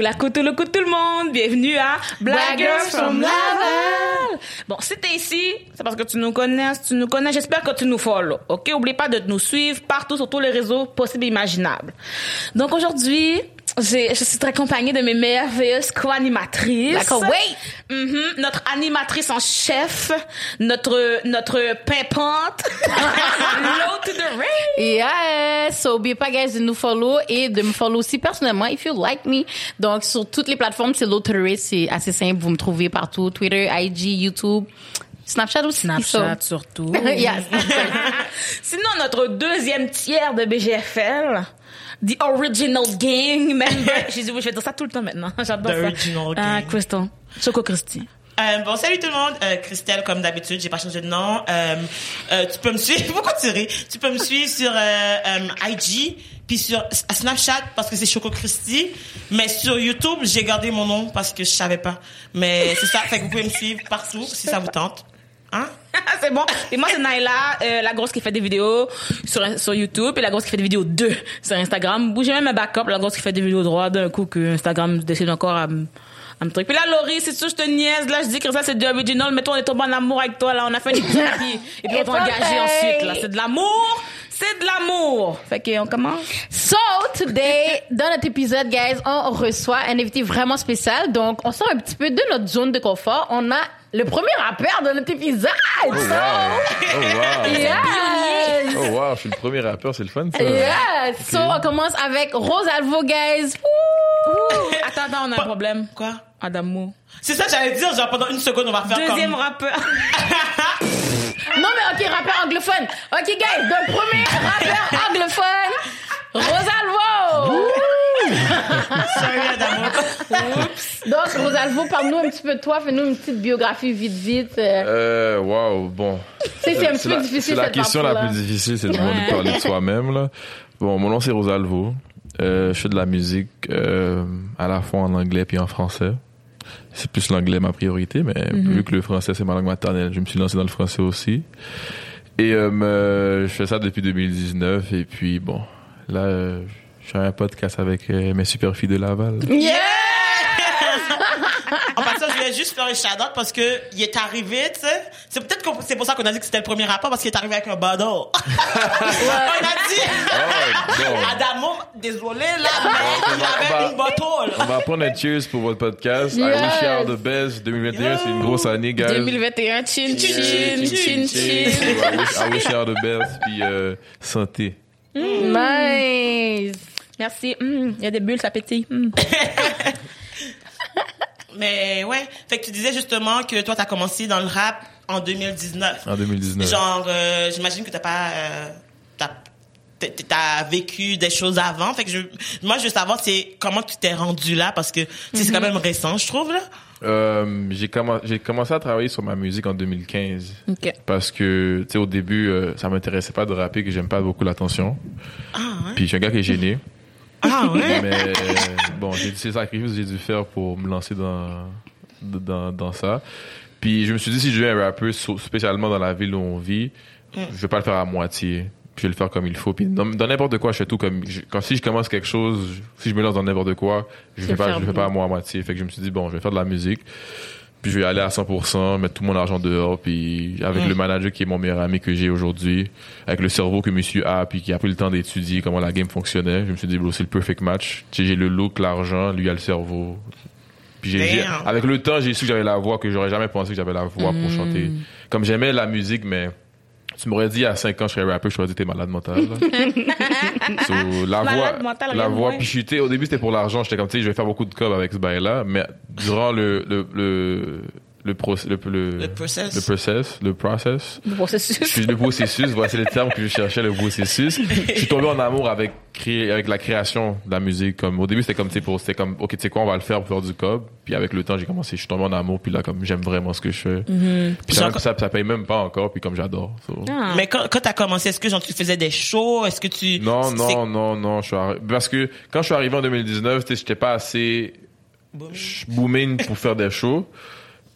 Ou la couteau le coup de tout le monde. Bienvenue à Black Girls from Laval. Bon, si t'es ici, c'est parce que tu nous connais. Si tu nous connais, j'espère que tu nous follow. OK? Oublie pas de nous suivre partout sur tous les réseaux possibles et imaginables. Donc aujourd'hui, je suis très accompagnée de mes merveilleuses co-animatrices. D'accord, oui. Mhm. Notre animatrice en chef, notre, notre pimpante, low to the ring. Yes! So, oubliez pas, guys, de nous follow et de me follow aussi personnellement, if you like me. Donc, sur toutes les plateformes, c'est Lottery. C'est assez simple. Vous me trouvez partout. Twitter, IG, YouTube, Snapchat aussi. Snapchat surtout. So. yes. Sinon, notre deuxième tiers de BGFL, The Original Gang Member. J'ai dit, oui, je vais dire ça tout le temps maintenant. J'adore The ça. Original Ah, Gang. Crystal. Choco Christy. Euh, bon, salut tout le monde. Euh, Christelle, comme d'habitude, j'ai pas changé de nom. Euh, tu peux me suivre. Pourquoi tu ris? Tu peux me suivre sur IG, puis sur Snapchat parce que c'est Choco Christy. Mais sur YouTube, j'ai gardé mon nom parce que je savais pas. Mais c'est ça. Fait que vous pouvez me suivre partout si ça vous tente. Hein? c'est bon. Et moi, c'est Naila, euh, la grosse qui fait des vidéos sur, sur YouTube et la grosse qui fait des vidéos 2 sur Instagram. Bougez même un backup, la grosse qui fait des vidéos droit d'un coup que Instagram décide encore à, me- à me truc. Puis là, Laurie, c'est sûr, je te niaise. Là, je dis que ça, c'est du original, mais toi, on est tombé en amour avec toi, là. On a fait une thérapie. Et puis, on t'a engagé ensuite, là. C'est de l'amour. C'est de l'amour. Fait qu'on commence. So, today, dans notre épisode, guys, on reçoit un invité vraiment spécial. Donc, on sort un petit peu de notre zone de confort. On a le premier rappeur de notre épisode. Oh wow! Oh wow! Yes! Oh wow, je suis le premier rappeur, c'est le fun ça. Yes! So, on commence avec Rosalvo, guys. Woo! Attends, attends, on a un problème. Quoi? Adamo. C'est ça, j'allais dire, genre pendant une seconde, on va faire Deuxième comme... rappeur. Non, mais ok, rappeur anglophone. Ok, guys, donc premier rappeur anglophone, Rosalvo. Sorry, Adamo. Donc, Rosalvo, parle-nous un petit peu de toi. Fais-nous une petite biographie vite, vite. Euh, Euh, wow, bon. C'est un petit peu la, difficile, C'est la question la plus difficile, c'est de de parler de soi-même, là. Bon, mon nom c'est Rosalvo. Euh, je fais de la musique, euh, à la fois en anglais puis en français. C'est plus l'anglais ma priorité, mais Mhm. vu que le français c'est ma langue maternelle, je me suis lancé dans le français aussi. Et euh, je fais ça depuis 2019 et puis bon, là, euh, je fais un podcast avec euh, mes super filles de Laval. Yeah! Voulais juste faire un shout-out parce que il est arrivé, tu sais. C'est peut-être que c'est pour ça qu'on a dit que c'était le premier rapport parce qu'il est arrivé avec un bottle. On a dit. Oh. Adamo, désolé là, mais il avait va- une bottle. On va prendre un cheers pour votre podcast. I Yes. wish you all the best. 2021, c'est une grosse année, guys. 2021, chin, chin, chin, chin. I wish, I you all the best. Puis euh, santé. Nice! Merci. Hum, Il y a des bulles, ça pétille. Hum. Mais ouais, fait que tu disais justement que toi t'as commencé dans le rap en 2019. En 2019. Genre, euh, j'imagine que t'as pas, euh, t'as, t'as- vécu des choses avant. Fait que je, moi je veux savoir c'est comment tu t'es rendu là? Parce que c'est quand même récent, je trouve là. Euh, j'ai commen- j'ai commencé à travailler sur ma musique en 2015. OK. Parce que, tu sais, au début, euh, ça m'intéressait pas de rapper, que j'aime pas beaucoup l'attention. Ah ouais. Puis je suis un gars qui est gêné. Ah ouais? Mais euh, bon, j'ai ces sacrifices que j'ai dû faire pour me lancer dans, dans, dans ça. Puis je me suis dit, si je veux un rappeur, spécialement dans la ville où on vit, je vais pas le faire à moitié. Puis je vais le faire comme il faut. Puis dans n'importe quoi, je fais tout comme... je- quand si je commence quelque chose, si je me lance dans n'importe quoi, je Tu fais pas, je fais pas à moi à moitié. Fait que je me suis dit, bon, je vais faire de la musique. Puis je vais aller à 100%, mettre tout mon argent dehors, puis avec le manager qui est mon meilleur ami que j'ai aujourd'hui, avec le cerveau que monsieur a, puis qui a pris le temps d'étudier comment la game fonctionnait, je me suis dit, bro, c'est le perfect match. J'ai le look, l'argent, lui a le cerveau. Puis j'ai, avec le temps, j'ai su que j'avais la voix que j'aurais jamais pensé que j'avais la voix pour chanter. Comme j'aimais la musique, mais tu m'aurais dit à 5 ans je serais rappeur, je t'aurais dit t'es malade mental. So, la Malade voix, mental, la voix, sais, au début c'était pour l'argent, j'étais comme tu sais, je vais faire beaucoup de cob avec ce bail là, mais durant le le le le, proc- le, le, Le process. le process, le process, Le je processus. suis le processus, voici le terme que je cherchais, le processus. Je suis tombé en amour avec créer, avec la création de la musique. Comme au début, c'était comme pour, c'était comme, ok, tu sais quoi, on va le faire pour faire du cob. Puis avec le temps, j'ai commencé, je suis tombé en amour. Puis là, comme j'aime vraiment ce que je fais. Puis ça, ça, ça paye même pas encore. Puis comme j'adore. so. Ah. Mais quand, quand t'as commencé, est-ce que genre tu faisais des shows? Est-ce que tu... Non, c'est- non, non, non. Je suis arri- Parce que quand je suis arrivé en 2019, tu sais, j'étais pas assez booming pour faire des shows.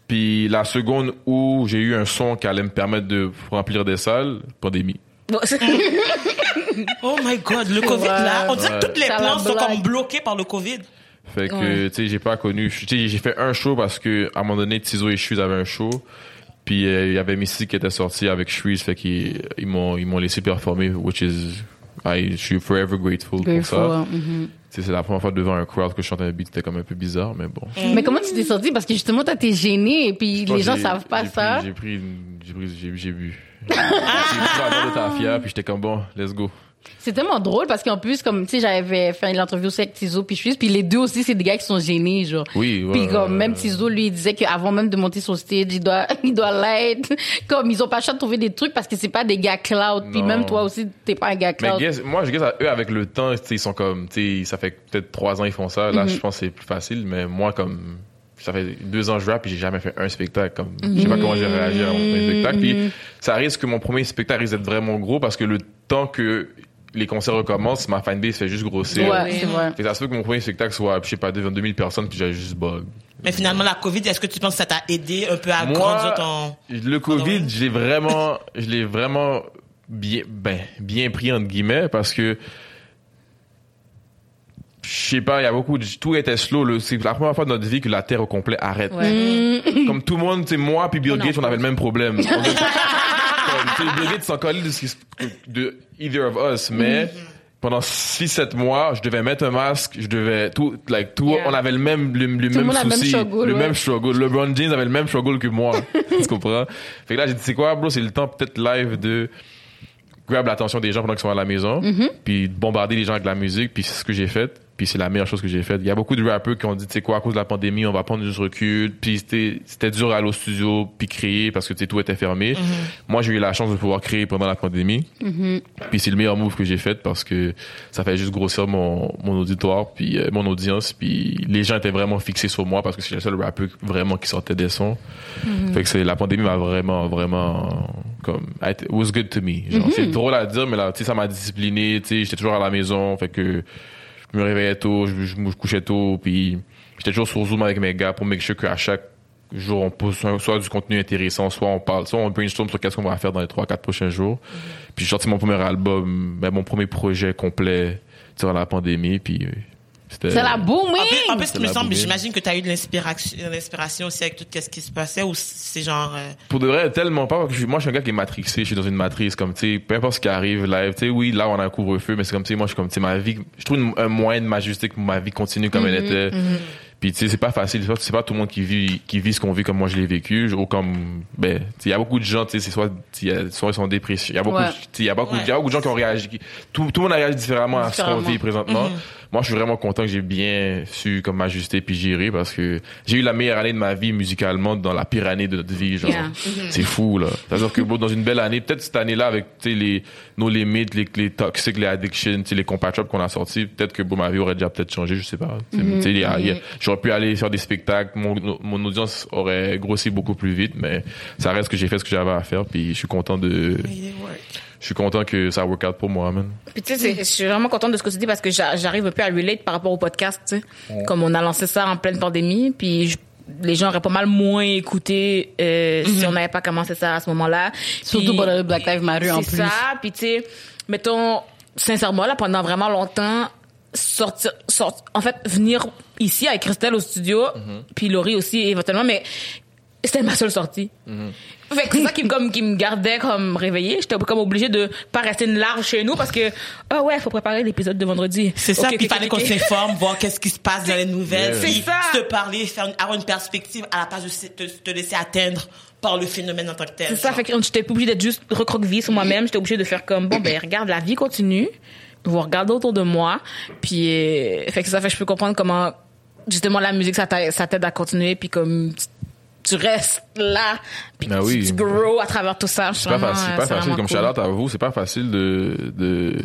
Puis la seconde où j'ai eu un son qui allait me permettre de remplir des salles, pandémie. Oh my god, le Covid là, on dirait que tous les Ça plans la sont comme bloqués par le Covid. Fait que, Ouais. tu sais, j'ai pas connu. Tu sais, j'ai fait un show parce que, à un moment donné, Tizo et Shreeze avaient un show. Puis, euh, il y avait Missy qui était sorti avec Shreeze. Fait qu'ils ils m'ont, ils m'ont laissé performer, which is, I, je suis forever grateful, Grateful, pour ça. mhm. Tu sais, c'est la première fois devant un crowd que je chantais un beat. C'était comme un peu bizarre, mais bon. Mais comment tu t'es sorti? Parce que justement, toi, t'es gêné et puis les gens j'ai- savent pas j'ai ça. pris- J'ai pris, une- j'ai pris, j'ai, j'ai bu. j'ai pris la barre de tafia, puis j'étais comme bon, let's go. C'est tellement drôle parce qu'en plus, comme, tu sais, j'avais fait l'interview aussi avec Tizo puis Suisse, puis les deux aussi, c'est des gars qui sont gênés, genre. Oui, ouais, Puis comme, ouais, même. Tizo, lui, il disait qu'avant même de monter sur stage, il doit, il doit l'être. Comme, ils ont pas le choix de trouver des trucs parce que c'est pas des gars cloud. Puis même toi aussi, t'es pas un gars Mais cloud. guess- moi, je guess à eux, avec le temps, tu sais, ils sont comme, tu sais, ça fait peut-être trois ans ils font ça. Là, Mhm. je pense que c'est plus facile, mais moi, comme, ça fait deux ans que je rappe et j'ai jamais fait un spectacle. Comme, je sais pas comment j'ai réagi à mon premier spectacle. Puis, ça risque que mon premier spectacle risque d'être vraiment gros parce que le temps que les concerts recommencent, ma fanbase fait juste grossir. Ouais, c'est vrai. Fait que ça se peut que mon premier spectacle soit, je sais pas, devant 2000 personnes puis j'ai juste bug. Mais finalement, la COVID, est-ce que tu penses que ça t'a aidé un peu à Moi, grandir ton... Le Covid, l'ai vraiment, je l'ai vraiment bien, ben, bien pris entre guillemets parce que je sais pas, il y a beaucoup de, tout était slow. C'est la première fois de notre vie que la Terre au complet arrête. Ouais. Comme tout le monde, tu sais, moi puis Bill Gates, on avait le même problème. Bill Gates s'en collait de, ce qui- de either of us, mais pendant 6-7 mois, je devais mettre un masque, je devais tout, like, tout, Yeah. on avait le même, le, le même a le même souci, struggle, le ouais. même struggle. LeBron James avait le même struggle que moi. tu comprends? Fait que là, j'ai dit, c'est quoi, bro? C'est le temps peut-être live de grab l'attention des gens pendant qu'ils sont à la maison, Mm-hmm. puis de bombarder les gens avec la musique, puis c'est ce que j'ai fait. Puis c'est la meilleure chose que j'ai faite. Il y a beaucoup de rappeurs qui ont dit, tu sais quoi, à cause de la pandémie, on va prendre du recul. Puis c'était, c'était dur à aller au studio, puis créer, parce que tout était fermé. Moi, j'ai eu la chance de pouvoir créer pendant la pandémie. Puis c'est le meilleur move que j'ai fait parce que ça fait juste grossir mon, mon auditoire, puis euh, mon audience. Puis les gens étaient vraiment fixés sur moi parce que c'est le seul rappeur vraiment qui sortait des sons. Fait que c'est, la pandémie m'a vraiment, vraiment, comme, it was good to me. C'est drôle à dire, mais là, tu sais, ça m'a discipliné, tu sais, j'étais toujours à la maison, fait que je me réveillais tôt, je, je me couchais tôt, puis j'étais toujours sur Zoom avec mes gars pour make sure qu'à chaque jour, on pose soit du contenu intéressant, soit on parle, soit on brainstorm sur qu'est-ce qu'on va faire dans les 3-4 prochains jours. Puis j'ai sorti mon premier album, ben, mon premier projet complet durant la pandémie, puis. C'est la booming! En plus, en plus, semble, j'imagine que tu as eu de l'inspiration, aussi avec tout ce qui se passait ou c'est genre... euh, Pour de vrai, tellement pas. moi, je suis un gars qui est matrixé. Je suis dans une matrice. Comme, tu sais, peu importe ce qui arrive live. Tu sais, oui, là, on a un couvre-feu, mais c'est comme, tu sais, moi, je suis comme, tu sais, ma vie, je trouve une- un moyen de m'ajuster que ma vie continue comme elle était. Puis, tu sais, c'est pas facile. C'est pas, tout le monde qui vit, qui vit ce qu'on vit comme moi je l'ai vécu. Ou comme, ben, il y a beaucoup de gens, tu sais, c'est soit, soit ils sont dépressifs. Il y a beaucoup, Ouais. y a beaucoup, Ouais. il y a beaucoup de gens qui ont réagi. qui- tout, tout le monde a réagi différemment à ce qu'on vit présentement. Moi, je suis vraiment content que j'ai bien su comme m'ajuster puis gérer parce que j'ai eu la meilleure année de ma vie musicalement dans la pire année de notre vie, genre. Yeah. C'est fou, là. C'est-à-dire que, bon, dans une belle année, peut-être cette année-là, avec, tu sais, les, nos limites, les, les toxiques, les addictions, tu sais, les compatriotes qu'on a sortis, peut-être que, bon, ma vie aurait déjà peut-être changé, je sais pas. Y a- j'aurais pu aller faire des spectacles, mon, mon audience aurait grossi beaucoup plus vite, mais ça reste que j'ai fait ce que j'avais à faire, puis je suis content de, je suis content que ça work out pour moi, man. Puis tu sais, c'est- je suis vraiment contente de ce que tu dis parce que j'a- j'arrive un peu à relate par rapport au podcast, tu sais. Comme on a lancé ça en pleine pandémie, puis je- les gens auraient pas mal moins écouté euh, si on n'avait pas commencé ça à ce moment-là. Surtout pour le Black Lives Matter en C'est plus. ça, puis tu sais, mettons, sincèrement, là, pendant vraiment longtemps, sortir, sort- en fait, venir ici avec Christelle au studio, puis Laurie aussi, éventuellement, mais c'était ma seule sortie. Fait que c'est ça qui me, comme, qui me gardait comme réveillée. J'étais comme obligée de pas rester une larve chez nous parce que, ah ouais, faut préparer l'épisode de vendredi. C'est ça, Ok, puis il fallait ok. qu'on s'informe, voir qu'est-ce qui se passe dans les nouvelles, C'est ça. se parler, faire une- avoir une perspective à la place de te, te laisser atteindre par le phénomène en tant que tel. C'est ça, fait que j'étais obligée d'être juste recroquevillée sur moi-même. J'étais obligée de faire comme, bon, ben, regarde, la vie continue. Vous regardez autour de moi. Puis, euh, fait que ça fait que je peux comprendre comment, justement, la musique, ça t'aide à continuer. Puis comme, tu, restes là. Puis Ah tu, oui. tu grow à travers tout ça. C'est pas facile, c'est pas facile. Comme shout out à vous, c'est pas facile de, de,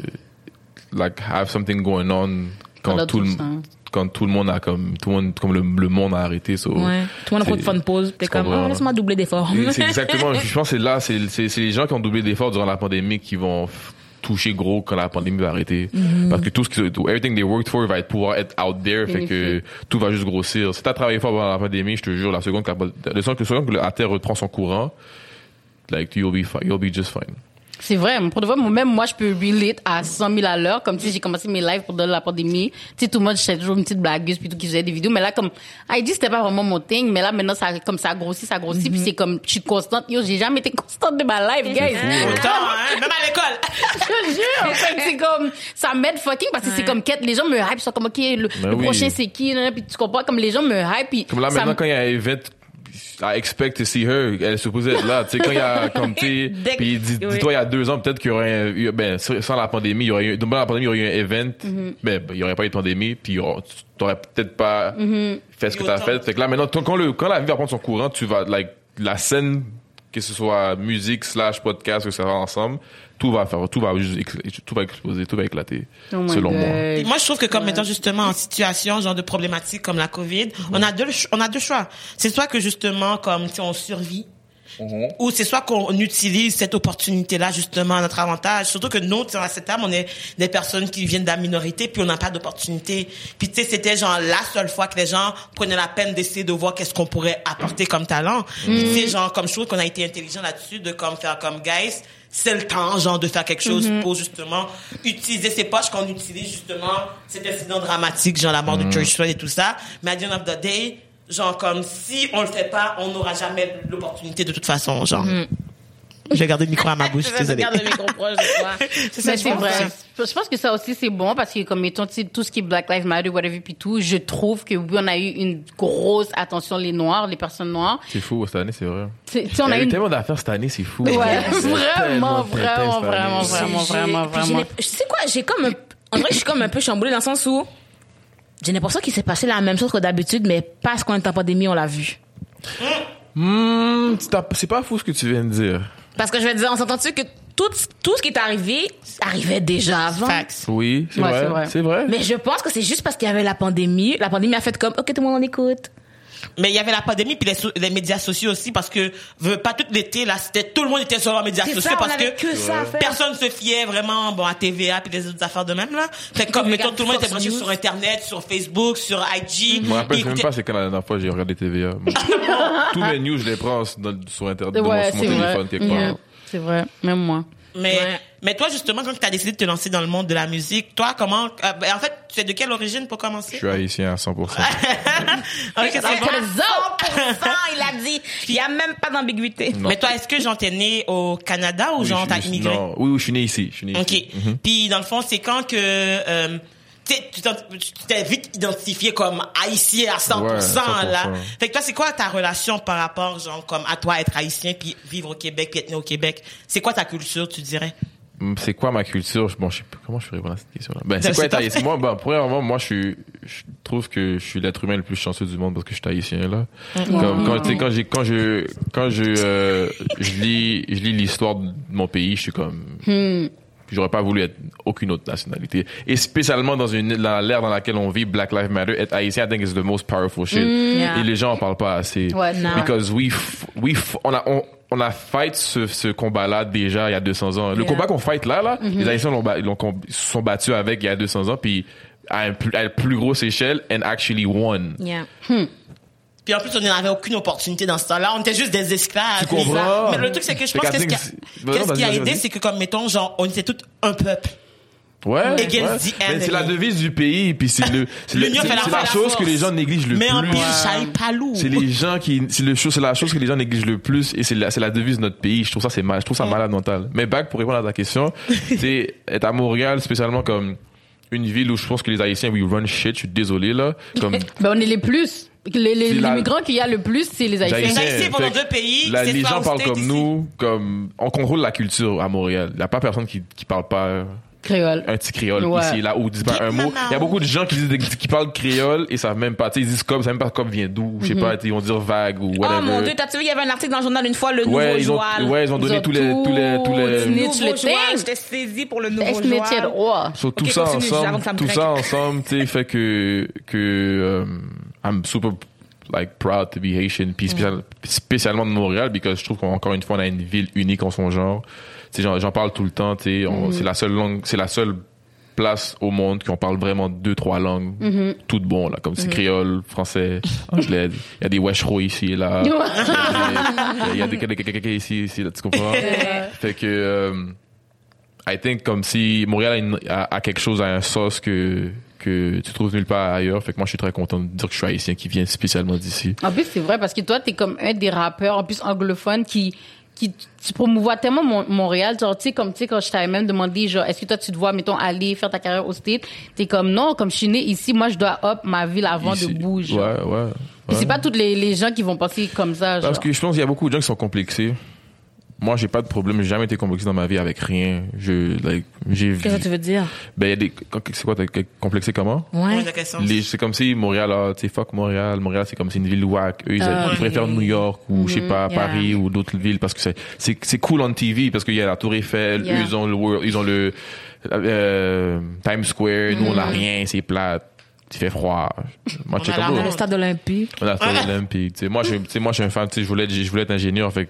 like, have something going on quand Pendant tout tout le, quand tout le monde a comme, tout le monde, comme le, le monde a arrêté, so. Ouais. Tout le monde a pris fun pause. T'es comme, oh, laisse-moi doubler d'efforts. C'est exactement, je pense que c'est là, c'est, c'est, les gens qui ont doublé d'efforts durant la pandémie qui vont toucher gros quand la pandémie va arrêter. Mm-hmm. Parce que tout ce qui, everything they worked for va être pouvoir être out there, fait que tout va juste grossir. Si t'as travaillé fort pendant la pandémie, je te jure, la seconde que la, la seconde que la Terre reprend son courant, like, you'll be fine, you'll be just fine. C'est vrai, pour de vrai, moi- même moi, je peux relate à 100 000 à l'heure. Comme, tu sais, j'ai commencé mes lives pendant la pandémie. Tu sais, tout le monde, j'étais toujours une petite blagueuse, puis tout, qui faisait des vidéos. Mais là, comme, ID, c'était pas vraiment mon thing. Mais là, maintenant, ça, comme ça grossit, ça grossit. Puis c'est comme, je suis constante. Yo, j'ai jamais été constante de ma life, guys. Autant, hein, même à l'école. Je te jure. Fait que c'est comme, ça m'aide fucking parce que c'est comme quête. Les gens me hype, sont comme, OK, le, Ben le oui. prochain c'est qui, puis tu comprends, comme les gens me hype, puis Comme là, maintenant, quand il y a un event, I expect to see her. Elle est supposée être là. Tu sais, quand il y a, comme, tu puis dis- dis-toi, il y a deux ans, peut-être qu'il y aurait eu, ben, sans la pandémie, il y aurait eu, dans la pandémie, il y aurait eu un event, Mm-hmm. ben, ben, il y aurait pas eu de pandémie, puis t'aurais peut-être pas Mm-hmm. fait ce que t'as fait. Fait que là, maintenant, quand le, quand la vie va prendre son courant, tu vas, like, la scène, que ce soit musique slash podcast, que ça va ensemble, tout va faire, tout va tout va exploser, tout va éclater, Oh selon moi. God. Moi, je trouve que comme étant justement en situation genre de problématique comme la COVID, on a deux, on a deux choix. C'est soit que justement comme si on survit, ou c'est soit qu'on utilise cette opportunité-là justement à notre avantage. Surtout que nous, tu sais, à cette table, on est des personnes qui viennent de la minorité, puis on n'a pas d'opportunité. Puis tu sais, c'était genre la seule fois que les gens prenaient la peine d'essayer de voir qu'est-ce qu'on pourrait apporter comme talent. Puis tu sais, genre comme je trouve qu'on a été intelligent là-dessus de comme faire comme guys. C'est le temps, genre, de faire quelque chose pour justement utiliser ces poches qu'on utilise justement cet incident dramatique, genre la mort de George Floyd et tout ça. Mais à the end of the day, genre comme si on le fait pas, on n'aura jamais l'opportunité de toute façon, genre. J'ai gardé le micro à ma bouche, Je désolé. regarde le micro proche de toi. C'est c'est vrai. Je pense que ça aussi, c'est bon parce que, comme mettons, tout ce qui est Black Lives Matter, whatever, puis tout, je trouve que oui, on a eu une grosse attention, les Noirs, les personnes noires. C'est fou, cette année, c'est vrai. C'est- Tu on a a eu une... tellement d'affaires cette année, c'est fou. Ouais, vraiment, vraiment, vraiment, vraiment, vraiment, vraiment. sais quoi, j'ai comme un, en vrai, je suis comme un peu chamboulée dans le sens où j'ai l'impression qu'il s'est passé la même chose que d'habitude, mais parce qu'on est en pandémie, on l'a vu. Hmm, c'est pas- fou ce que tu viens de dire. Parce que je vais te dire, on s'entend-tu que tout, tout ce qui est arrivé arrivait déjà avant? Facts. Oui, c'est Ouais, c'est vrai. vrai. C'est vrai. Mais je pense que c'est juste parce qu'il y avait la pandémie. La pandémie a fait comme, ok, tout le monde en écoute. Mais il y avait la pandémie puis les, so- les médias sociaux aussi parce que veux pas tout l'été là, c'était tout le monde était sur leurs médias sociaux ça, parce que, que ça personne se fiait vraiment bon à TVA puis les autres affaires de même là. Fait comme mettons tout le monde était branché News. sur internet, sur Facebook, sur IG. Je me rappelle même pas c'est quand la dernière fois j'ai regardé TVA. Tous mes news, je les prends sur internet, sur mon téléphone quelque Yeah. part. C'est vrai, même moi. Mais Ouais. mais toi justement quand tu as décidé de te lancer dans le monde de la musique, toi comment euh, en fait, tu es de quelle origine pour Je commencer suis haïtien à 100%. OK, c'est bon. 100%, il a dit. Il y a même pas d'ambiguïté. Mais toi, est-ce que genre t'es né au Canada ou Oui, genre je t'as immigré? Non, oui, oui, je suis né ici. Je suis né OK. ici. Mhm. Puis dans le fond, c'est quand que euh, tu t'es vite identifié comme haïtien à 100%, Ouais, 100%. là. Fait que toi, c'est quoi ta relation par rapport genre comme à toi être haïtien puis vivre au Québec puis être né au Québec? C'est quoi ta culture, tu dirais? Hum, C'est quoi ma culture? Bon, je sais pas comment je peux répondre à cette question-là. Ben, c'est quoi être haïtien? Moi, ben, premièrement, moi, je suis, je trouve que je suis l'être humain le plus chanceux du monde parce que je suis haïtien, là. Comme, quand, quand j'ai, quand je, quand je, euh, je lis, je lis l'histoire de mon pays, je suis comme, j'aurais pas voulu être aucune autre nationalité. Et spécialement dans une, dans l'ère dans laquelle on vit, Black Lives Matter, être haïtien, I think is the most powerful shit. Yeah. Et les gens en parlent pas assez. Ouais, non. Because we, f- we, f- on a, on, on a fight ce, ce combat-là déjà il y a 200 ans. Le Yeah. combat qu'on fight là, là, les Haïtiens l'ont, sont battus avec il y a 200 ans, puis à, un plus, à une plus grosse échelle, and actually won. Yeah. Puis en plus, on n'avait aucune opportunité dans ce temps-là. On était juste des esclaves. Tu comprends? Mais le truc, c'est que je pense qu'à que ce qui a, Dings- qu'est-ce qui a aidé, c'est que comme mettons, genre, on était tout un peuple. Ouais. Against ouais. the Mais c'est la devise du pays, puis c'est le, c'est la chose force. que les gens négligent le Mais en plus. j'aille pas lourd. C'est les gens qui, c'est le chose, c'est la chose que les gens négligent le plus et c'est la, c'est la devise de notre pays. Je trouve ça c'est mal, je trouve ça malade mental. Mais back pour répondre à ta question, c'est être à Montréal spécialement comme une ville où je pense que les Haïtiens we run shit. Je suis désolé là. Comme Ben, on est les plus. Les, les, les la- migrants qu'il y a le plus, c'est les Haïtiens. Haïtiens. Haïtiens pendant deux pays, la- les gens parlent comme ici. nous, comme on contrôle la culture à Montréal. Il y a pas personne qui qui parle pas Créole. un petit créole Ouais. ici et là ou disent pas un mot. Il y a beaucoup de gens qui disent qui parlent créole et savent même pas. Tu sais, ils disent comme, savent même pas comme vient d'où. Je sais pas. tu sais, Ils vont dire vague ou Oh whatever. mon dieu, t'as-tu vu, il y avait un article dans le journal une fois, le nouveau ouais, ils ont, joual. ouais, ils ont donné ont tous les, tous les, tous les, dit. Nouveau le joual, thing. j'étais saisie pour le nouveau roi? So, tout Ok, ça continue, ensemble, tout ça ensemble, tu sais, fait que, que, euh, I'm super, like, proud to be Haitian, puis spécial- spécialement de Montréal, parce que je trouve qu'encore une fois, on a une ville unique en son genre. Tu sais, j'en, parle tout le temps, tu sais, on- c'est la seule langue, c'est la seule place au monde qu'on parle vraiment deux, trois langues, toutes bon, là, comme c'est créole, français, anglais. Il y a des weshro ici et là. Il y a des- a quelqu'un ici, ici, là, tu comprends? fait que, euh, I think comme si Montréal a, une- a- a quelque chose à un sauce que que tu trouves nulle part ailleurs. Fait que moi, je suis très content de dire que je suis haïtien qui vient spécialement d'ici. En plus, c'est vrai parce que toi, t'es comme un des rappeurs, en plus anglophone, qui, qui, tu promouvois tellement Mon- Montréal. Genre, tu sais, comme, tu sais, quand je t'avais même demandé, genre, est-ce que toi, tu te vois, mettons, aller faire ta carrière au State? T'es comme, non, comme je suis né ici, moi, je dois hop ma ville avant Ici. de bouger. Ouais, ouais. Ouais. C'est pas tous les, les gens qui vont penser comme ça, genre. Parce que je pense qu'il y a beaucoup de gens qui sont complexés. Moi, j'ai pas de problème. J'ai jamais été complexé dans ma vie avec rien. Je, like, j'ai Qu'est-ce que tu veux dire? Ben, il y a des, c'est quoi, t'as complexé comment? Oui, Ouais. Les- c'est comme si Montréal, ah, tu sais, fuck Montréal. Montréal, c'est comme c'est une ville whack. Eux, ils, Ah, ils préfèrent oui. New York ou, je sais pas, yeah. Paris ou d'autres villes parce que c'est, c'est, c'est cool on TV parce qu'il y a la Tour Eiffel. Yeah. Eux, ils ont le World, ils ont le, euh, Times Square. Nous, on a rien, c'est plate. Il fait froid. Moi, On je a comme. Le stade olympique. on a fait l'Olympique. Tu sais, moi, je, tu sais, moi, je suis un fan. Tu sais, je voulais, être- je voulais être ingénieur. Fait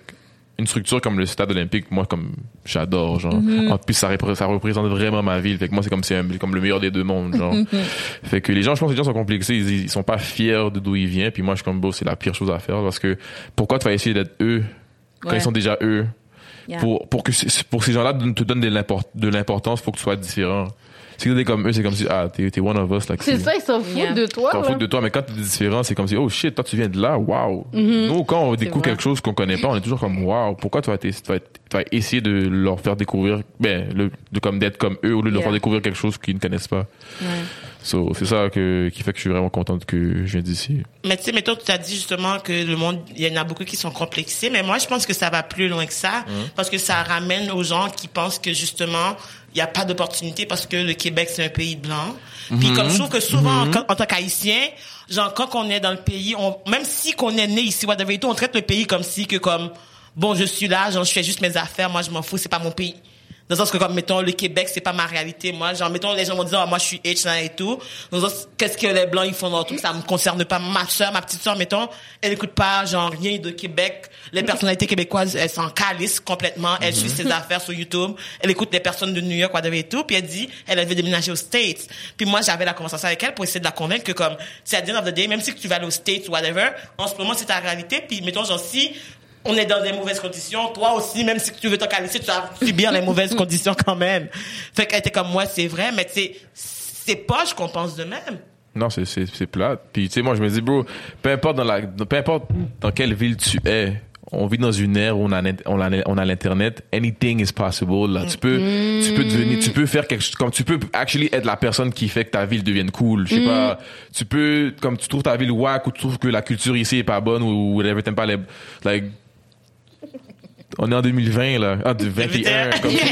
une structure comme le stade olympique, moi, comme j'adore, genre. En plus, ça, repré- ça représente vraiment ma ville. Fait que moi, c'est comme c'est comme le meilleur des deux mondes, genre. fait que les gens, je pense que les gens sont complexés. Ils, ils sont pas fiers de d'où ils viennent. Puis moi, je suis comme, bon, c'est la pire chose à faire parce que pourquoi tu vas essayer d'être eux quand Ouais. ils sont déjà eux? Yeah. Pour, pour que, pour que ces gens-là te donnent de l'importance, faut que tu sois différent. Si t'es comme eux, c'est comme si, ah, t'es, t'es one of us, là. c'est ça, ils s'en foutent Yeah. de toi, T'en là. fous de toi, mais quand t'es différent, c'est comme si, oh shit, toi tu viens de là, wow. Nous, quand on découvre quelque chose qu'on connaît pas, on est toujours comme, wow, pourquoi tu vas, tu vas, tu vas essayer de leur faire découvrir, ben, le, de comme d'être comme eux, au lieu de leur faire découvrir quelque chose qu'ils ne connaissent pas. So, c'est ça que, qui fait que je suis vraiment contente que je viens d'ici. Mais tu sais, mettons, tu as dit justement que le monde, il y en a beaucoup qui sont complexés, mais moi, je pense que ça va plus loin que ça, parce que ça ramène aux gens qui pensent que justement, il n'y a pas d'opportunité parce que le Québec, c'est un pays blanc. Puis comme je trouve que souvent, quand- en tant qu'haïtien, genre, quand on est dans le pays, on, même si qu'on est né ici, whatever on traite le pays comme si que comme, bon, je suis là, genre, je fais juste mes affaires, moi, je m'en fous, c'est pas mon pays. Dans le sens que, comme, mettons, le Québec, c'est pas ma réalité. Moi, genre, mettons, les gens vont dire, ah, moi, je suis H, là, et tout. Dans le sens, qu'est-ce que les Blancs, ils font dans truc, ça? Me concerne pas. Ma soeur, ma petite soeur, mettons, elle écoute pas, genre, rien de Québec. Les personnalités québécoises, elles s'en calissent complètement. Elle suit ses affaires sur YouTube. Elle écoute les personnes de New York, whatever et tout. Puis elle dit, elle, veut déménager aux States. Puis moi, j'avais la conversation avec elle pour essayer de la convaincre que, comme, c'est à the end of the day, même si tu vas aller aux States whatever, en ce moment, c'est ta réalité. Puis, mettons, genre, si, on est dans des mauvaises conditions. Toi aussi, même si tu veux t'en calisser, tu vas subir les mauvaises conditions quand même. Fait qu'elle était comme moi, c'est vrai, mais tu sais, c'est poche qu'on pense de même. Non, c'est, c'est, c'est plate. Puis, tu sais, moi, je me dis, bro, peu importe dans la, peu importe dans quelle ville tu es, on vit dans une ère où on a, on a, on a l'internet. Anything is possible, là. Tu peux, tu peux devenir, tu peux faire quelque chose, comme tu peux actually être la personne qui fait que ta ville devienne cool. Je sais pas. Tu peux, comme tu trouves ta ville whack ou tu trouves que la culture ici est pas bonne ou whatever, t'aimes pas les, like, on est en 2020, là. Ah, 21. comme tu,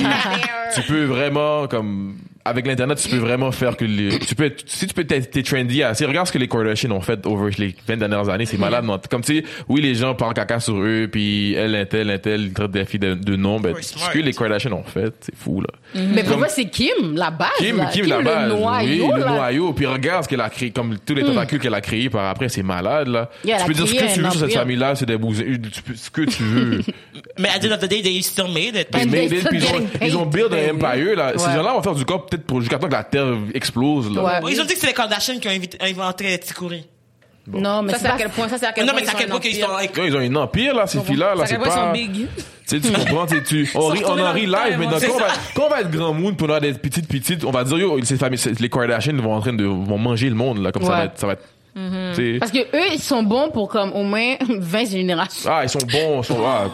tu peux vraiment, comme, avec l'internet, tu peux vraiment faire que les, tu peux être, si tu peux t'es trendy assez, regarde ce que les Kardashians ont fait over les 20 dernières années, c'est malade, non? Comme tu sais, oui, les gens parlent caca sur eux, puis elle, un tel, un tel, ils traitent des filles de, de nom, ben, ce que les Kardashians ont fait, c'est fou, là. Mais pour moi, c'est Kim, la base. Kim, là. Kim, la base. le noyau, oui, le noyau. Puis regarde ce qu'elle a créé, comme tous les tentacules qu'elle a créés par après, c'est malade, là. Yeah, tu peux dire ce que tu veux sur cette famille-là, c'est des peux- ce que tu veux. Mais at the end of the day, they still made it. They made it, puis ils ont, build un empire, là. Ces gens-là vont faire du corps peut-être pour jusqu'à temps que la Terre explose, là. Ouais. Ils ont dit que c'est les Kardashians qui ont invité- inventé les Tikuri. Non, mais Ça, c'est à pas... quel point, ça, c'est à quel Non, point. mais c'est à ils quel sont point qu'ils un sont... empire. Ils ont une empire, là, ces filles-là, là. C'est point ils sont pas. big. Tu sais, tu comprends, tu tu, on rit, on en rit live, mais c'est quand on, va, quand on va être grand moon, pour avoir des petites, petites, on va dire, yo, ces familles, les Kardashians vont en train de, vont manger le monde, là, comme ça va être, ça va être, sais. Parce que eux, ils sont bons pour comme au moins 20 générations. Ah, ils sont bons, ils sont, ah,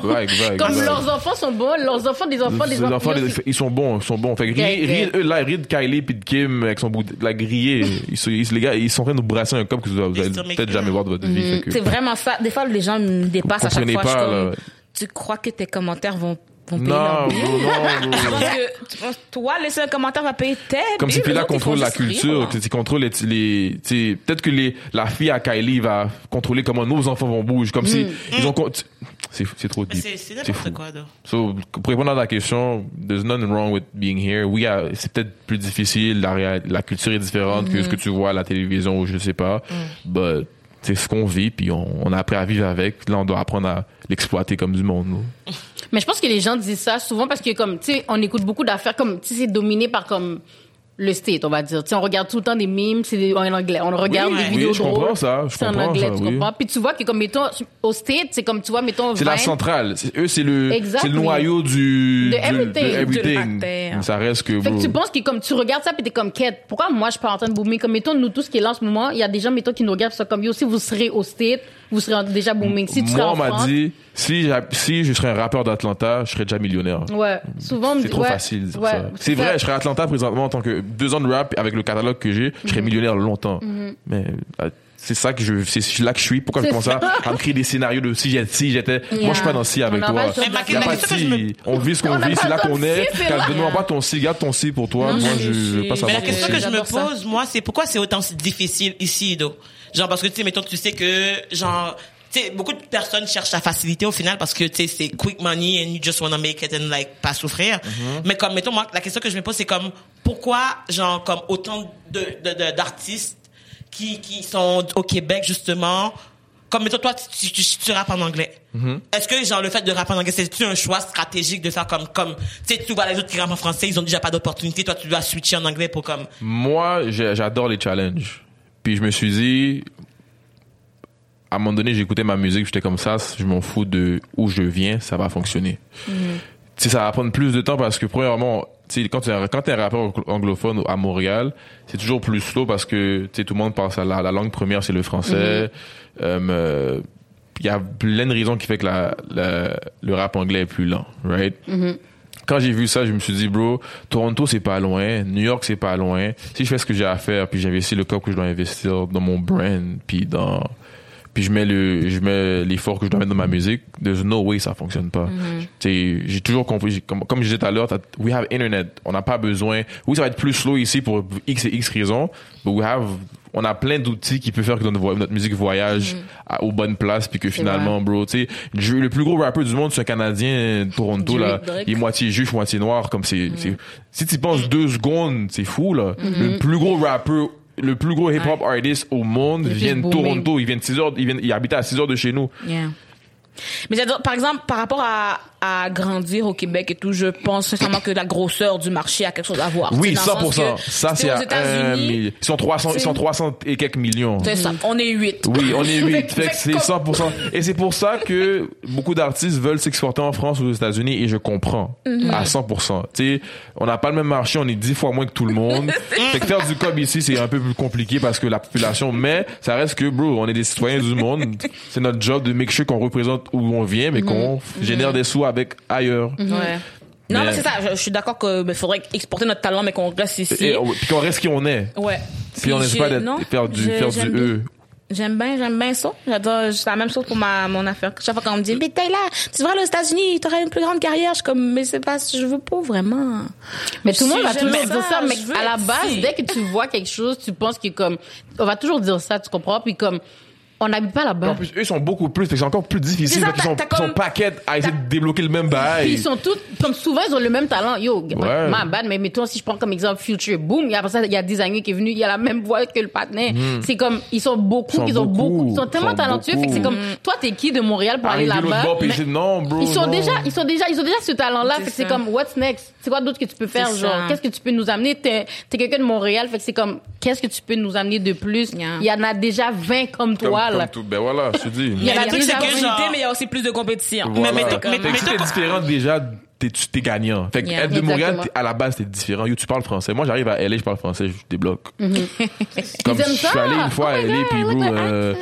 Comme leurs enfants sont bons, leurs enfants des enfants des enfants. enfants, les- ils sont bons, ils sont bons. Fait que rire, eux, là, rire de Kylie puis de Kim avec son bout de, la grillée. Ils, sont- ils- les gars, ils sont en train de nous brasser un cop que vous allez peut-être jamais voir de votre vie. que- C'est vraiment ça. Des fois, les gens me dépassent à chaque fois. Je comme, tu crois que tes commentaires vont, vont payer Non, leur bro, non, Tu penses que, tu penses, toi, laisser un commentaire va payer tes Comme si billes, puis les là autres, ils contrôle font la culture, que tu contrôles les, les tu sais, peut-être que les, la fille à Kylie va contrôler comment nos enfants vont bouger, comme si ils ont, con- c'est, c'est trop deep. C'est c'est fou. n'importe quoi, là. So, pour répondre à ta question, there's nothing wrong with being here. Oui, euh, c'est peut-être plus difficile, la, réa- la culture est différente que ce que tu vois à la télévision ou je sais pas, but c'est ce qu'on vit, puis on, on a appris à vivre avec. Là, on doit apprendre à l'exploiter comme du monde. là. Mais je pense que les gens disent ça souvent parce que comme tu sais, on écoute beaucoup d'affaires comme tu sais c'est dominé par comme le state, on va dire. Tu sais, on regarde tout le temps des memes, c'est en anglais. On regarde ouais. des Oui, vidéos je drôles. comprends ça, je C'est en anglais, ça, tu oui. comprends? Puis tu vois que comme mettons au state, c'est comme tu vois mettons C'est la Vine, centrale. C'est- Eux, c'est le, Exactly. c'est le noyau du, De du- everything. de everything. De la. Ça reste que, Fait bro. que tu penses que comme tu regardes ça puis t'es comme quête. Pourquoi moi je suis pas en train de boomer? Comme mettons nous tous qui est là en ce moment, il y a des gens mettons qui nous regardent sont comme yo si vous serez au state, vous serez déjà booming. Si tu Moi, on m'a dit, si, si je serais un rappeur d'Atlanta, je serais déjà millionnaire. ouais, souvent C'est trop ouais, facile ouais. C'est vrai, je serais à Atlanta présentement en tant que deux ans de rap avec le catalogue que j'ai, je serais Mhm. millionnaire longtemps. Mais euh, c'est ça que je, c'est là que je suis. Pourquoi je commence à, ça. à me créer des scénarios de si j'ai- si j'étais, moi je suis pas dans si avec toi. Y a pas de me-. On vit ce qu'on vit, c'est là qu'on est. Donne-moi pas ton si, garde ton si pour toi. Non, Moi, je- je veux pas je- Mais savoir la question que je me pose, moi, c'est pourquoi c'est autant difficile ici, Do? Genre, parce que, tu sais, mettons, tu sais que, genre, tu sais, beaucoup de personnes cherchent la facilité au final parce que, tu sais, c'est quick money and you just wanna make it and, like, pas souffrir. Mais comme, mettons, moi, la question que je me pose, c'est comme, pourquoi, genre, comme autant de, d'artistes qui, qui sont au Québec, justement, comme, mettons, toi, tu, tu, tu, tu rappes en anglais. Est-ce que, genre, le fait de rapper en anglais, c'est-tu un choix stratégique de faire comme, comme, tu sais, tu vois les autres qui rappent en français, ils ont déjà pas d'opportunité, toi, tu dois switcher en anglais pour comme, Moi, j'adore les challenges. Puis je me suis dit, à un moment donné, j'écoutais ma musique, j'étais comme ça, je m'en fous de où je viens, ça va fonctionner. Tu sais, ça va prendre plus de temps parce que premièrement, tu sais, quand tu es un, quand t'es un rappeur anglophone à Montréal, c'est toujours plus slow parce que tu sais, tout le monde pense à la, la langue première, c'est le français. Euh, euh, Il y a plein de raisons qui fait que la, la- le rap anglais est plus lent, right? Quand j'ai vu ça, je me suis dit, bro, Toronto, c'est pas loin. New York, c'est pas loin. Si je fais ce que j'ai à faire, puis j'investis le corps que je dois investir dans mon brand, puis dans, puis je mets le, je mets l'effort que je dois mettre dans ma musique, there's no way ça fonctionne pas. Sais, j'ai toujours compris, comme, comme je disais tout à l'heure, we have internet. On n'a pas besoin, oui, ça va être plus slow ici pour X et X raisons, but we have, on a plein d'outils qui peuvent faire que notre, musique voyage à- aux bonnes places, puis que finalement, bro, tu sais, le plus gros rappeur du monde, c'est un Canadien, de Toronto, là. Il est moitié juif, moitié noir, comme c'est, c'est- si tu penses deux secondes, c'est fou, là. Le plus gros rappeur, le plus gros hip-hop artist au monde vient de. Toronto. Il vient de 6 heures, il, vient, il habite à 6 heures de chez nous. Yeah. Mais par exemple, par rapport à, à grandir au Québec et tout, je pense sincèrement que la grosseur du marché a quelque chose à voir. Oui, C'est dans le sens 100%. que, Ça, c'est à. Ils sont 300, ils sont 300 et quelques millions. C'est ça. On est 8. Oui, on est 8. Fait- fait que fait c'est comme- 100%. Et c'est pour ça que beaucoup d'artistes veulent s'exporter en France ou aux États-Unis et je comprends. À 100%. Tu sais, on n'a pas le même marché, on est 10 fois moins que tout le monde. fait que faire du cob ici, c'est un peu plus compliqué parce que la population, mais ça reste que, bro, on est des citoyens du monde. C'est notre job de make sure qu'on représente où on vient, mais qu'on génère des sous avec ailleurs. Ouais. Non, Mais- c'est ça. Je, je suis d'accord que il faudrait exporter notre talent, mais qu'on reste ici. Et, puis qu'on reste qui on est. Ouais. Puis on n'essaie pas d'être- faire du, je- faire du j'aime bien. E. J'aime bien, j'aime bien ça. J'adore, c'est la même chose pour ma, mon affaire. Chaque fois qu'on me dit, mais t'es là, tu aller aux États-Unis, t'aurais une plus grande carrière. Je suis comme, mais c'est pas, je veux pas vraiment. Mais tout le monde va toujours ça, dire ça, mais à la base, ici. dès que tu vois quelque chose, tu penses que comme, on va toujours dire ça, tu comprends? Puis comme, on n'habite pas En là-bas. plus, eux sont beaucoup plus, c'est encore plus difficile. Ça, sont, ils sont comme- paquets à essayer de débloquer le même Puis bail. ils sont tous, comme souvent, ils ont le même talent. Yo, Ouais. ma bad, mais mettons, si je prends comme exemple Future Boom, il y a, après ça, il y a des années qui est venu, il y a la même voix que le partenaire. C'est comme, ils sont beaucoup. Ils ils, sont ont beaucoup, beaucoup. ils sont tellement Ils sont talentueux, fait que c'est comme, toi, t'es qui de Montréal pour aller Arriver de l'autre là-bas? ils sont déjà, ils sont déjà, ils ont déjà ce talent-là. C'est Fait que c'est ça. comme, what's next? C'est quoi d'autre que tu peux faire? Genre, qu'est-ce que tu peux nous amener? T'es, t'es quelqu'un de Montréal. Fait que c'est comme, qu'est-ce que tu peux nous amener de plus? Yeah. Il y en a déjà 20 comme Comme, toi, comme là. tout. Ben voilà, je te dis. Il y en a le truc, déjà c'est que, genre- mais il y a aussi plus de compétition. Voilà. mais mais- que si mettons- t'es différent déjà, t'es, tu t'es gagnant. Fait que Yeah. être de Montréal, à la base, t'es différent. Yo, tu parles français. Moi, j'arrive à LA, je parle français, je débloque. Comme Ils aiment je suis allé une fois Oh à LA, God, puis I bro, euh,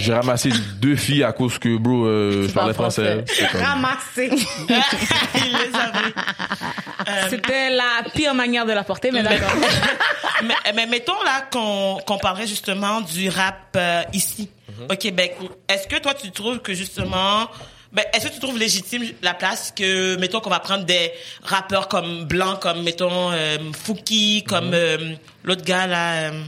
j'ai ramassé deux filles à cause que, bro, euh, je parlais français. français. Comme- Ramassé. Avait. C'était la pire manière de la porter, mais d'accord. mais, mais mettons là qu'on qu'on parlerait justement du rap euh, ici au Québec. Est-ce que toi tu trouves que justement ben, est-ce que tu trouves légitime la place que mettons qu'on va prendre des rappeurs comme blancs comme mettons euh, Fouki comme euh, l'autre gars là euh,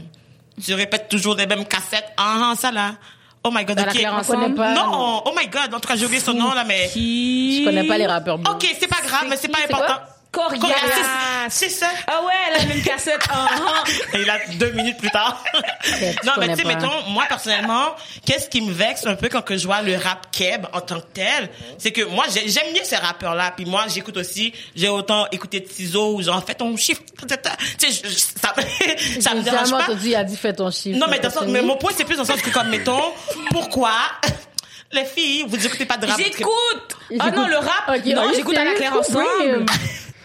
tu répètes toujours les mêmes cassettes ah ah, ça là oh my god ok. On connaît pas. non oh my god en tout cas j'ai oublié son nom là mais Je connais pas les rappeurs blancs. ok c'est pas grave mais c'est pas important Corias. Corias, c'est- ça. Ah ouais, elle a une cassette. Ah, ah. Et là, deux minutes plus tard. non, mais tu sais, mettons, moi, personnellement, qu'est-ce qui me vexe un peu quand que je vois le rap keb en tant que tel, c'est que moi, j'ai- j'aime bien ces rappeurs-là. Puis moi, j'écoute aussi, j'ai autant écouté de ciseaux, genre, fais ton chiffre. Tu sais, ça, ça me dérange pas. il a dit fais ton chiffre. Non, mais, sens- mais dit. mon point, c'est plus dans le sens que, comme, mettons, pourquoi les filles, vous écoutez pas de rap? J'écoute. Ah non, le rap. Ok, non, j'écoute à la claire ensemble.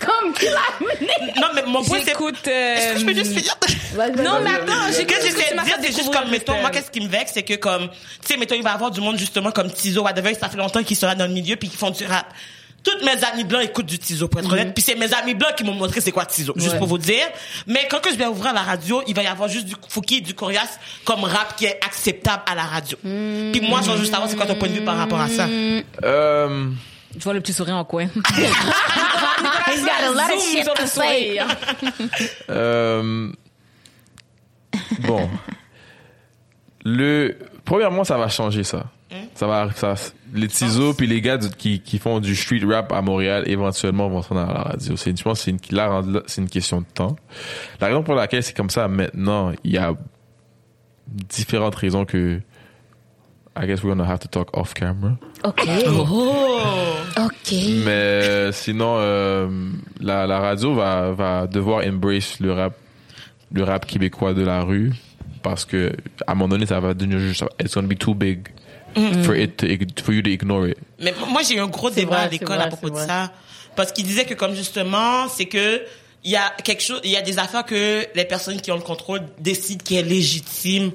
Comme qui l'a amené. Non, mais mon point, c'est... J'écoute. Est-ce que je peux juste euh, finir? Non, mais attends, Ce j'écoute que j'essaie de dire, c'est juste comme, mettons, moi, qu'est-ce qui me vexe, c'est que comme, tu sais, mettons, il va y avoir du monde, justement, comme Tizo, whatever, ça fait longtemps qu'ils sont là dans le milieu, puis qu'ils font du rap. Toutes mes amis blancs écoutent du Tizo, pour être honnête, puis c'est mes amis blancs qui m'ont montré c'est quoi Tizo, juste Ouais. pour vous dire. Mais quand que je vais ouvrir la radio, il va y avoir juste du Fouki et du Corias comme rap qui est acceptable à la radio. Puis moi, je veux juste savoir c'est quoi ton point de vue par rapport à ça. Euh, Je vois le petit sourire en coin. He's got a lot of shit to say. euh, bon. Le, premièrement, ça va changer ça. Ça va, ça, les Tizo puis les gars du- qui, qui font du street rap à Montréal éventuellement vont se rendre à la radio. C'est, je pense que c'est une, là, rendu là, c'est une question de temps. La raison pour laquelle c'est comme ça maintenant, il y a différentes raisons que I guess we're gonna have to talk off camera. OK. Oh! OK. Mais euh, sinon, euh, la, la radio va, va devoir embrace le rap, le rap québécois de la rue parce que à un moment donné, ça va devenir juste, it's gonna be too big for it to, ig- for you to ignore it. Mais moi, j'ai eu un gros débat vrai, à l'école à propos de vrai. ça. Parce qu'il disait que, comme justement, c'est que, il y a quelque chose, il y a des affaires que les personnes qui ont le contrôle décident qui est légitime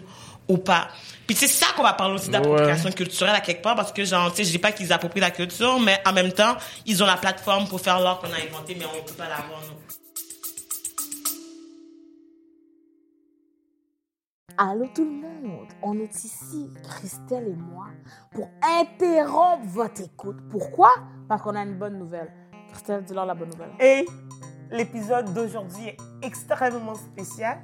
ou pas. Puis c'est ça qu'on va parler aussi d'appropriation culturelle à quelque part, parce que, genre, tu sais, je dis pas qu'ils approprient la culture, mais en même temps, ils ont la plateforme pour faire l'art qu'on a inventé, mais on peut pas l'avoir, nous. Allô tout le monde, on est ici, Christelle et moi, pour interrompre votre écoute. Pourquoi? Parce qu'on a une bonne nouvelle. Christelle, dis-leur la bonne nouvelle. Et l'épisode d'aujourd'hui est extrêmement spécial.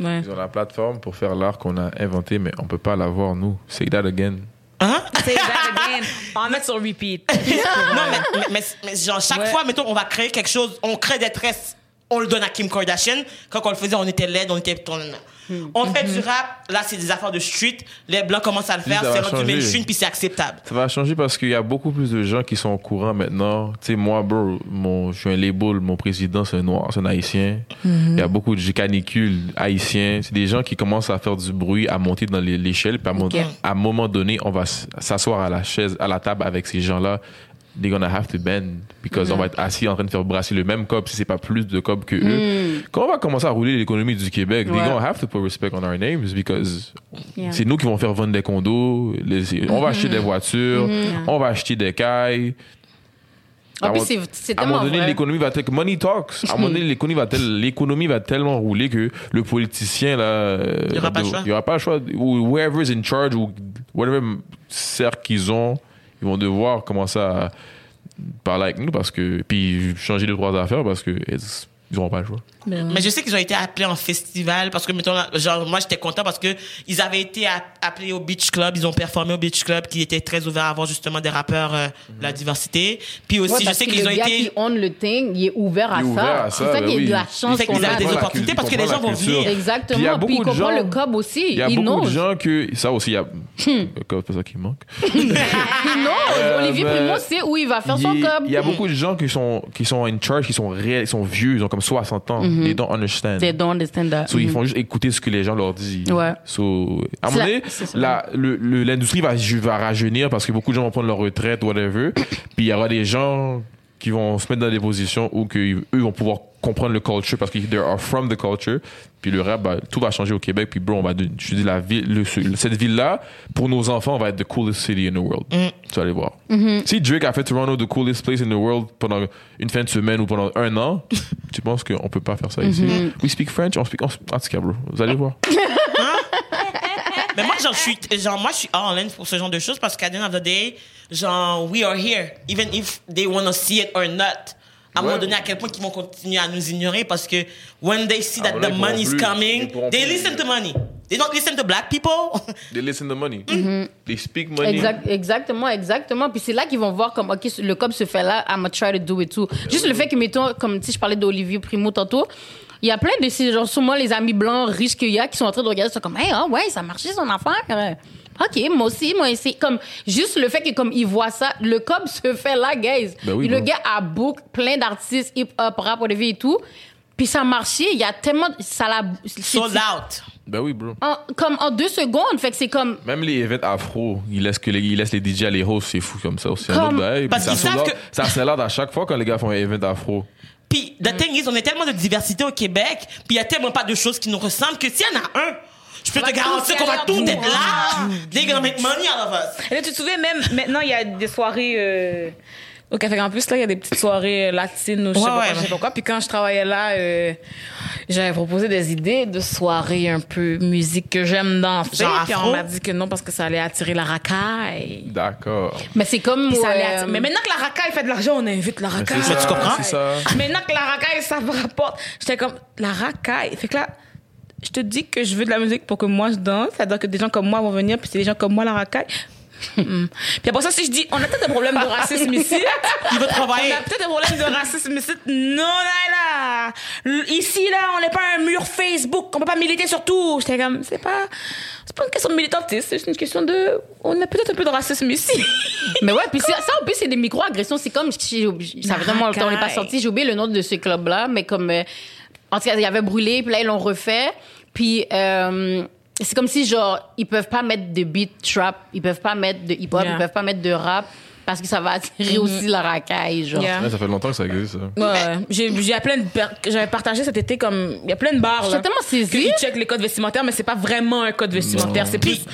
Ouais. Ils ont la plateforme pour faire l'art qu'on a inventé, mais on peut pas l'avoir, nous. Say that again. Hein? Say that again. On va mettre sur repeat. Non, mais, mais, mais genre, chaque Ouais. fois, mettons, on va créer quelque chose, on crée des tresses, on le donne à Kim Kardashian. Quand on le faisait, on était laid, on était. on- On fait du rap, là, c'est des affaires de street. Les blancs commencent à le faire, ça c'est rendu mainstream, puis c'est acceptable. Ça va changer parce qu'il y a beaucoup plus de gens qui sont au courant maintenant. Tu sais, moi, bro, mon, je suis un label, mon président, c'est un noir, c'est un haïtien. Il y a beaucoup de canicules haïtiens. C'est des gens qui commencent à faire du bruit, à monter dans les- l'échelle. Puis à, à un moment donné, on va s'asseoir à la chaise, à la table avec ces gens-là. They're gonna have to bend. Because on va être assis en train de faire brasser le même cob si c'est pas plus de cob que eux. Quand on va commencer à rouler l'économie du Québec, Ouais. they're gonna have to put respect on our names because Yeah. c'est nous qui vont faire vendre des condos, les- on va acheter des voitures, on va acheter des cailles. En À plus, un- c'est- c'est à un moment tellement donné, l'économie va être money talks. À un moment donné, l'économie va, tel- l'économie va tellement rouler que le politicien là, Il y aura pas le choix. il y aura pas le choix. Ou whoever is in charge ou whatever cercle qu'ils ont, ils vont devoir commencer à parler avec nous parce que puis changer deux trois affaires parce que it's- ils n'auront pas le choix. Mais je sais qu'ils ont été appelés en festival parce que, mettons, genre, moi, j'étais content parce que ils avaient été a- appelés au Beach Club, ils ont performé au Beach Club qui était très ouvert à avoir justement des rappeurs euh, de la diversité. Puis aussi, Ouais, je sais qu'ils le ont gars été. qui own le thing, il est ouvert à Il est ouvert ça. à C'est ça, ça ben qui est oui. de la chance Fait qu'on qu'ils a. avaient des opportunités parce que les gens vont venir. Exactement. Puis il y a Puis il beaucoup de gens- le cob aussi. Il y a il beaucoup de gens que ça aussi il y a le cob, c'est ça qui manque. Il knows. Euh, Olivier Primo sait où il va faire son y- cob. Il y a beaucoup de gens qui sont qui sont in charge, qui sont réels, ils sont vieux, ils ont comme 60 ans. They don't understand. They don't understand that. So, ils font juste écouter ce que les gens leur disent. Ouais. So, à un moment donné, l'industrie va, va rajeunir parce que beaucoup de gens vont prendre leur retraite, whatever. Puis il y aura des gens qui vont se mettre dans des positions où que, eux vont pouvoir comprendre le culture parce qu'ils they are from the culture. Puis le rap, bah, tout va changer au Québec. Puis bro, on va, de- je dis, la ville, le- ce- cette ville-là, pour nos enfants, va être the coolest city in the world. Tu vas aller voir. Mm-hmm. Si Drake a fait Toronto the coolest place in the world pendant une fin de semaine ou pendant un an, tu penses qu'on peut pas faire ça ici? Mm-hmm. We speak French, on speak, on, en tout cas, bro, vous allez voir. Mais moi, genre, je suis, genre, moi, je suis all in pour ce genre de choses parce qu'à the end of the day, genre, we are here. Even if they want to see it or not. À un moment donné, à quel point ils vont continuer à nous ignorer parce que when they see Ah, that the ils money is coming, Ils they plus. listen to money. They don't listen to black people. They listen to money. Mm-hmm. They speak money. Exact, exactement, exactement. Puis c'est là qu'ils vont voir comme, OK, le cob se fait là, I'm gonna try to do it too. Juste le fait que, mettons, comme si je parlais d'Olivier Primo tantôt, il y a plein de ces gens, sûrement les amis blancs riches qu'il y a, qui sont en train de regarder ça comme, hey, ah ouais, ça a marché son affaire. OK, moi aussi, moi aussi. Comme, juste le fait que, comme, ils voient ça, le cob se fait là, guys. Ben oui, le gars a book plein d'artistes hip-hop, rap, whatever et tout. Puis ça a marché, il y a tellement, ça l'a, Sold out. Ben oui, bro. en- comme en deux secondes, fait que c'est comme, Même les événements afro, ils laissent, que les, ils laissent les DJ à les hosts, c'est fou comme ça aussi. Un Comme- autre bail, puis Parce ça qu'ils savent out- que- Ça sell out à chaque fois quand les gars font un event afro. Puis, the thing is, on a tellement de diversité au Québec, puis il y a tellement pas de choses qui nous ressemblent que s'il y en a un, je peux te garantir qu'on va tout être là. They're gonna make money out of us. Et là, tu te souviens même, maintenant, il y a des soirées euh, au Café Campus, là, il y a des petites soirées euh, latines ou je sais Ouais, pas ouais, quoi, je sais ouais. pas quoi. Puis quand je travaillais là, euh, j'avais proposé des idées de soirées un peu musique que j'aime danser. Genre Puis afro? on m'a dit que non parce que ça allait attirer la racaille. D'accord. mais c'est comme, Puis ça allait euh, attirer- Mais maintenant que la racaille fait de l'argent, on invite la racaille. ça, tu comprends? C'est ça. Maintenant que la racaille, ça me rapporte. J'étais comme, la racaille. Fait que là, je te dis que je veux de la musique pour que moi je danse. C'est-à-dire que des gens comme moi vont venir, puis c'est des gens comme moi la racaille. Hmm. Puis après ça, si je dis, on a peut-être un problème de racisme ici. Il veut On travailler. a peut-être un problème de racisme ici. Non, là, là. Ici, là, on n'est pas un mur Facebook. On peut pas militer sur tout. J'étais comme, c'est pas, c'est pas une question de militantisme. C'est une question de, on a peut-être un peu de racisme ici. Mais ouais, puis ça, en plus, c'est des micro-agressions. C'est comme, ça fait vraiment longtemps qu'on n'est pas sorti. J'ai oublié le nom de ce club-là, mais comme, euh, en tout cas, il avait brûlé, puis là, ils l'ont refait. Puis, euh, c'est comme si, genre, ils peuvent pas mettre de beat trap, ils peuvent pas mettre de hip-hop, Yeah. ils peuvent pas mettre de rap, parce que ça va attirer aussi la racaille, genre. Yeah. Ouais, ça fait longtemps que ça existe, ça. Ouais, ouais. J'ai, j'ai plein de, j'avais partagé cet été comme, il y a plein de bars, là. Tellement saisie. Ils checkent les codes vestimentaires, mais c'est pas vraiment un code vestimentaire. C'est plus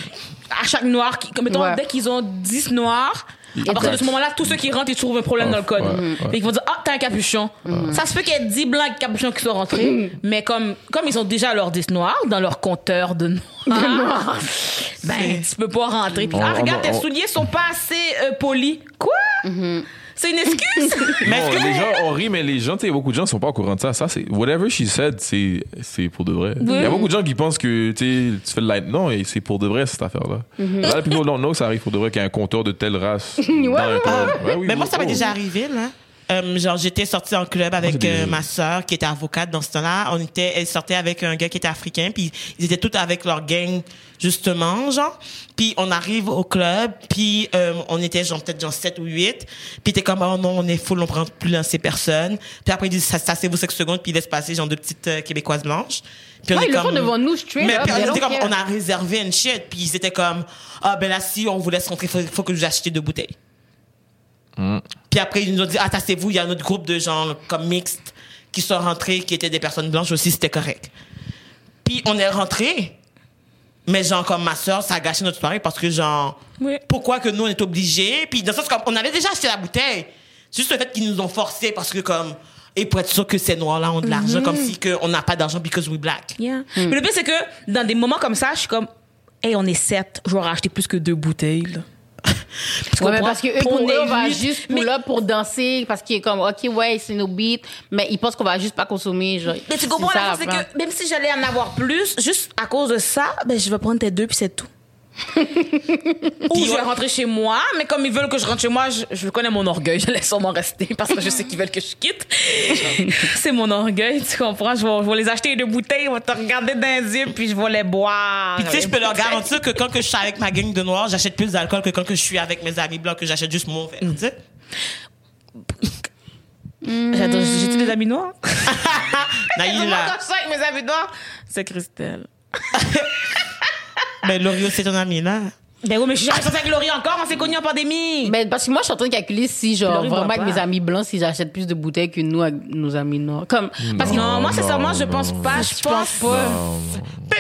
à chaque noir, qui, comme mettons, Ouais. dès qu'ils ont 10 noirs, à partir de ce moment-là, tous ceux qui rentrent, ils trouvent un problème dans le code. Fait qu'ils vont dire, ah, t'as un capuchon. Ça se peut qu'il y ait 10 blancs avec capuchon qui sont rentrés, mais comme, comme ils ont déjà leurs 10 noirs dans leur compteur de noirs, ben, tu peux pas rentrer. Ah, regarde, tes souliers sont pas assez euh, polis. Quoi? C'est une excuse. Mais les gens ont ri, mais les gens, tu sais, beaucoup de gens sont pas au courant de ça. Ça, c'est, whatever she said, c'est, c'est pour de vrai. Il y a beaucoup de gens qui pensent que, tu fais le light. Non, et c'est pour de vrai, cette affaire-là. Mm-hmm. A lot of people don't know que ça arrive pour de vrai qu'il y a un compteur de telle race. dans un club. Ouais, oui, Mais moi, ça m'est Oh. déjà arrivé, là. Euh, genre, j'étais sortie en club avec euh, ma sœur qui était avocate dans ce temps-là. On était, elle sortait avec un gars qui était africain, puis ils étaient tous avec leur gang, justement, genre. Puis on arrive au club, puis euh, on était genre peut-être genre 7 ou 8. Puis t'es comme, oh non, on est full, on prend plus là ces personnes. Puis après, ils disent, ça, ça c'est vous 5 secondes, puis ils laissent passer genre deux petites euh, Québécoises blanches. Puis on Ouais, est ils le comme- font devant nous, straight mais up, puis on était comme, on a réservé une shit, puis ils étaient comme, ah ben là, si on vous laisse rentrer, faut, faut que vous achetiez deux bouteilles. Puis après, ils nous ont dit, ah, c'est vous, il y a un autre groupe de gens comme mixtes qui sont rentrés, qui étaient des personnes blanches aussi, c'était correct. Puis on est rentrés, mais genre, comme ma soeur, ça a gâché notre soirée parce que, genre, Oui. pourquoi que nous, on est obligés? Puis dans le sens, comme, on avait déjà acheté la bouteille. C'est juste le fait qu'ils nous ont forcés parce que, comme, et pour être sûr que ces noirs-là ont de l'argent, comme si que on n'a pas d'argent because we black. Yeah. Mais le pire, c'est que dans des moments comme ça, je suis comme, hey, on est sept, je vais racheter plus que deux bouteilles. là. Parce Ouais, mais qu'on parce que eux, pour on eux, est on va juste pour Mais- là pour danser parce qu'il est comme ok ouais c'est nos beats mais ils pensent qu'on va juste pas consommer genre Mais tu comprends, c'est que même si j'allais en avoir plus, juste à cause de ça, ben, je vais prendre tes deux puis c'est tout. Ou je vais rentrer chez moi, mais comme ils veulent que je rentre chez moi, je, je connais mon orgueil, je laisse sûrement rester parce que je sais qu'ils veulent que je quitte. c'est mon orgueil, tu comprends? Je vais, je vais les acheter deux bouteilles, on va te regarder dans les yeux puis je vais les boire. Puis tu sais, je peux leur garantir que quand que je suis avec ma gang de noirs, j'achète plus d'alcool que quand que je suis avec mes amis blancs, que j'achète juste mon verre. Tu sais? J'adore, j'ai-tu des amis noirs? Naïla. Moi, quand je suis avec mes amis noirs, c'est Christelle. Mais L'Oreo, c'est ton ami, là. Ben oui, mais je suis jamais sortie avec Laurie encore, on s'est connus en pandémie. Ben, parce que moi, je suis en train de calculer si, genre, Laurie boit vraiment, avec pas. mes amis blancs, si j'achète plus de bouteilles que nous, avec nos amis noirs. Comme, parce que, non, moi, sincèrement, je pense pas. Je pense pas.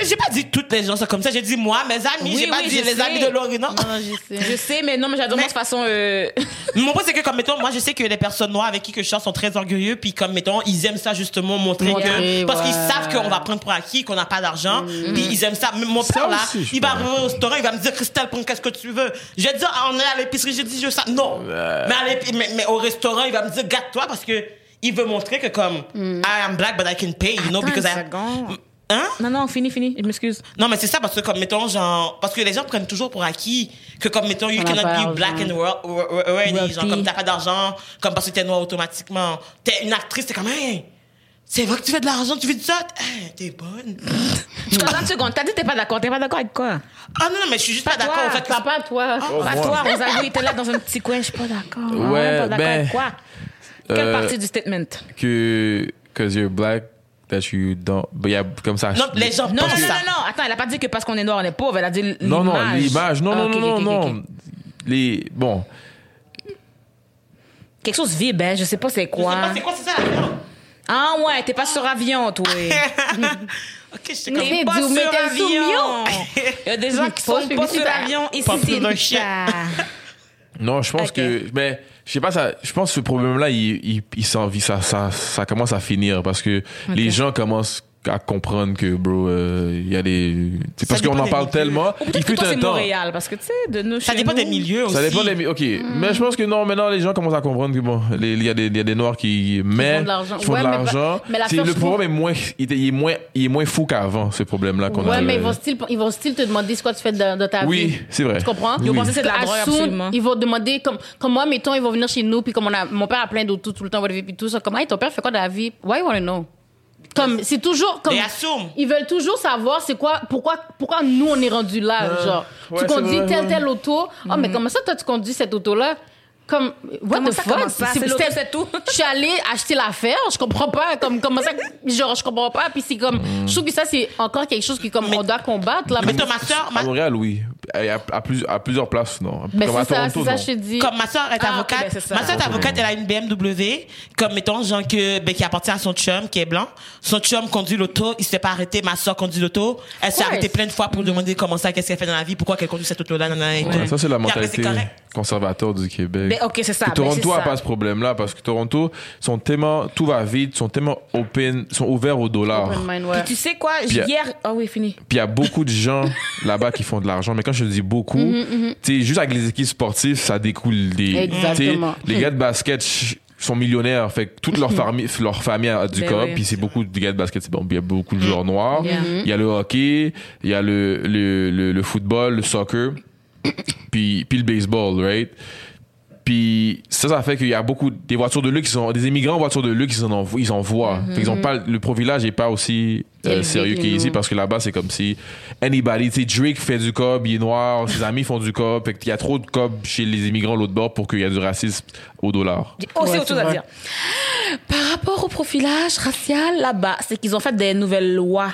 J'ai pas dit toutes les gens sont comme ça. J'ai dit moi, mes amis. Oui, j'ai pas oui, dit je les sais. amis de Laurie, non? non, je sais. Je sais, mais non, mais j'adore de toute façon. Euh... Mon point, c'est que, comme, mettons, moi, je sais que les personnes noires avec qui que je sors sont très orgueilleux, puis comme, mettons, ils aiment ça, justement, montrer que, parce qu'ils savent qu'on va prendre pour acquis, qu'on n'a pas d'argent, puis ils aiment ça. Même Mon père, là, aussi, il va arriver au restaurant, il va me dire, Christelle, prends qu'est-ce que tu veux. Je vais dire, ah, on est à l'épicerie, j'ai dit, je veux ça. Non. Mais, à mais, mais au restaurant, il va me dire, gâte-toi, parce que, il veut montrer que, comme, I am black, but I can pay, you know, because une I. seconde. Hein? Non, non, fini, fini. Je m'excuse. Non, mais c'est ça, parce que, comme, mettons, genre, parce que les gens prennent toujours pour acquis que, comme, mettons, you cannot pas be black and world, genre, comme t'as pas d'argent, comme parce que t'es noir automatiquement. T'es une actrice, t'es comme, hey, c'est vrai que tu fais de l'argent, tu fais du ça, hey, t'es bonne. Attends une seconde. T'as dit que t'es pas d'accord. T'es pas d'accord avec quoi? Ah non, non, mais je suis juste pas, Pas d'accord, en fait. que- Papa, toi. Oh, Pas moi. toi, Rosalie était là dans un petit coin. Je suis pas d'accord. Ah Ouais, pas d'accord ben, avec quoi? Quelle euh, partie du statement? Que, cause you're black, that you don't, but yeah, comme ça. Non, les gens Non, non, non, ça. non, non. Attends, elle a pas dit que parce qu'on est noir, on est pauvre. Elle a dit l'image. Non, non, l'image. Non, Ah, non, non, non. Les, bon. Quelque chose vibre, hein. Je sais pas c'est Je sais quoi. pas, c'est quoi, c'est ça? Ah ouais, t'es pas sur avion, toi. Ok, je T'es Mais pas sur mais avion. Il y a des gens qui sont pas sur l'avion. Ici, c'est shit. ça. Non, je pense que, ben, je sais pas, ça, je pense que ce problème-là, il, il, il s'en vit, ça, ça, ça commence à finir parce que les gens commencent à comprendre que, bro, euh, il y a des, c'est parce qu'on en parle milieux. tellement. Ou Il fut toi, un temps. Montréal, parce que, tu sais, de nous, Ça chez dépend nous- des milieux aussi. Ça dépend des, ok. Mais je pense que non, maintenant les gens commencent à comprendre que bon, il y a des, il y a des noirs qui, mais, font de l'argent. qui font Ouais, de mais l'argent. pas- mais first le problème est moins, il est, il est moins, il est moins fou qu'avant, ce problème-là qu'on a. Ouais, mais euh, ils vont style, ils vont style te demander ce que tu fais de, de ta vie. Oui, c'est vrai. Tu comprends? Ils vont Oui. penser que c'est de la drogue, absolument. Ils vont demander, comme, comme moi, mettons, ils vont venir chez nous, puis comme on a, mon père a plein d'autos tout le temps, puis tout ça. Comme, hey, ton père fait quoi de la vie? Why you wanna know? Comme, c'est toujours, comme. Ils veulent toujours savoir c'est quoi, pourquoi, pourquoi nous on est rendu là, genre. ouais, tu c'est conduis vrai, telle, telle auto. Oh, mais comment ça, toi, tu conduis cette auto-là? Comme, what Comment the ça, fuck? comment ça? C'est c'était- c'est tout. Je suis allée acheter l'affaire, je comprends pas. Comme, comment ça, genre, je comprends pas. Puis c'est comme, je trouve que ça, c'est encore quelque chose qui, comme, on doit combattre, là. Mais toi, ma soeur, À Montréal, oui. À, à, plus- à plusieurs places, non? Ben, Comme à ça, Toronto, c'est ça, non? je te dis. Comme ma soeur est Ah, avocate, ben, ma soeur est avocate, elle a une BMW, comme mettons genre que ben, qui appartient à son chum qui est blanc. Son chum conduit l'auto, il s'est pas arrêté. Ma soeur conduit l'auto, elle s'est arrêtée plein de fois pour demander comment ça, qu'est-ce qu'elle fait dans la vie, pourquoi qu'elle conduit cette auto-là, nanana, et tout. Ouais, ça, c'est la après, mentalité. Conservateur du Québec. Ben, ok, c'est ça. Ben, Toronto c'est a ça. pas ce problème-là parce que Toronto sont tellement tout va vite, sont tellement open, sont ouverts au dollar. Open mind, ouais. Puis tu sais quoi, Puis, hier. Ah oui, fini. Puis il y a beaucoup de gens là-bas qui font de l'argent. Mais quand je dis beaucoup, Mm-hmm, tu sais, juste avec les équipes sportives, ça découle des. Exactement. tu sais, Les gars de basket sont millionnaires. Fait que toute leur famille, leur famille a du Ben cop. oui. Puis c'est beaucoup de gars de basket. C'est bon. Il y a beaucoup de joueurs noirs. Yeah. Il y a le hockey. Il y a le, le, le, le football, le soccer. Puis, puis le baseball, right? Puis ça, ça fait qu'il y a beaucoup des voitures de luxe, qui sont, des immigrants en voiture de luxe, ils en. Ils envoient. Fait qu'ils ont pas, le profilage est pas aussi euh, sérieux que qu'ici parce que là-bas, c'est comme si anybody, tu sais, Drake fait du cob, il est noir, ses amis font du cob. Fait qu'il y a trop de cob chez les immigrants l'autre bord pour qu'il y ait du racisme au dollar. Aussi Ouais, autre chose c'est à vrai. dire. Par rapport au profilage racial là-bas, c'est qu'ils ont fait des nouvelles lois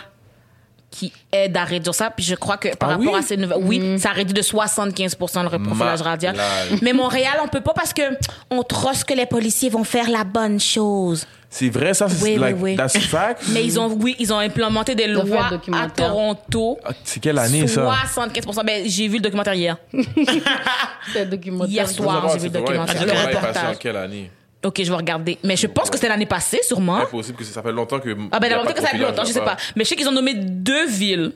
qui aident à réduire ça. Puis je crois que par Ah rapport oui? à ces nouvelles, oui, ça réduit de 75 le profilage radial. Mais Montréal, on peut pas parce que on trosse que les policiers vont faire la bonne chose. C'est vrai, ça, c'est Oui, oui, like, oui. that's fact. Mais ils ont, oui, ils ont implémenté des lois à. Toronto. Ah, C'est quelle année, ça? 75 Ben, j'ai vu le documentaire hier. C'est un documentaire. Hier soir, j'ai vu le documentaire. Le reportage. quelle année? Ok, je vais regarder. Mais je pense que c'était l'année passée, sûrement. Impossible que ça fait longtemps que. Ah ben il y a peut-être que ça fait longtemps, je sais pas. Mais je sais qu'ils ont nommé deux villes,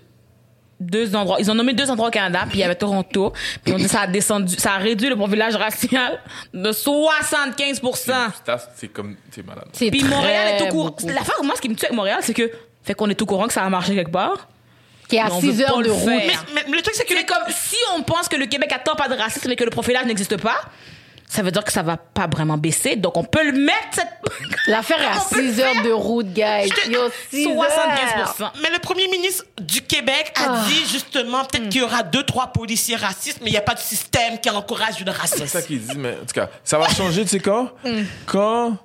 deux endroits. Ils ont nommé deux endroits au Canada, puis il y avait Toronto. Puis on dit que ça a descendu, ça a réduit le profilage racial de 75 C'est- C'est comme. C'est malade. C'est Puis Montréal est au courant. L'affaire, moi, ce qui me tue avec Montréal, c'est que fait qu'on est au courant que ça a marché quelque part. Qui est à Mais on 6 veut pas heures de route. Mais, mais le truc, c'est que C'est comme si on pense que le Québec a tant pas de racisme et que le profilage n'existe pas. Ça veut dire que ça va pas vraiment baisser. Donc, on peut le mettre, cette... L'affaire est à On peut le 6 heures de route, guys. Yo, 6 heures. 75 Mais le premier ministre du Québec a Ah. dit justement peut-être qu'il y aura deux, trois policiers racistes, mais il n'y a pas de système qui encourage le C'est ça racisme. qu'il dit, mais en tout cas, ça va changer, tu sais quand? Mm. Quand?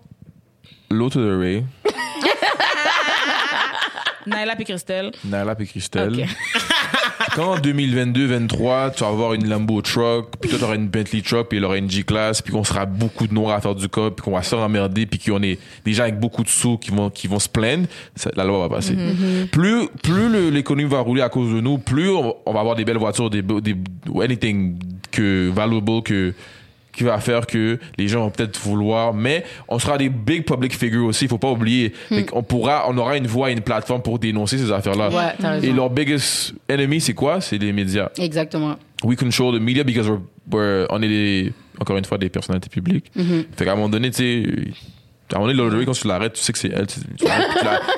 L'autre de Ray, Naila puis Christelle. Nala et Christelle. quand en 2022-23, tu vas avoir une Lambo truck, puis toi, t'auras une Bentley truck, puis il aura une G-Class, puis qu'on sera beaucoup de noirs à faire du cop, puis qu'on va se faire emmerder, puis qu'on est des gens avec beaucoup de sous qui vont, qui vont se plaindre, ça- la loi va passer. Mm-hmm. Plus, plus le- l'économie va rouler à cause de nous, plus on, on va avoir des belles voitures, des, des, anything que, valuable que, qui va faire que les gens vont peut-être vouloir, mais on sera des big public figures aussi, il faut pas oublier. On pourra, on aura une voix et une plateforme pour dénoncer ces affaires-là. Ouais, et leur biggest enemy, c'est quoi? C'est les médias. Exactement. We control the media because we're, we're- on est des, encore une fois des personnalités publiques. Fait qu'à un moment donné, tu sais, à un moment donné, quand tu l'arrêtes, tu sais que c'est elle. Tu,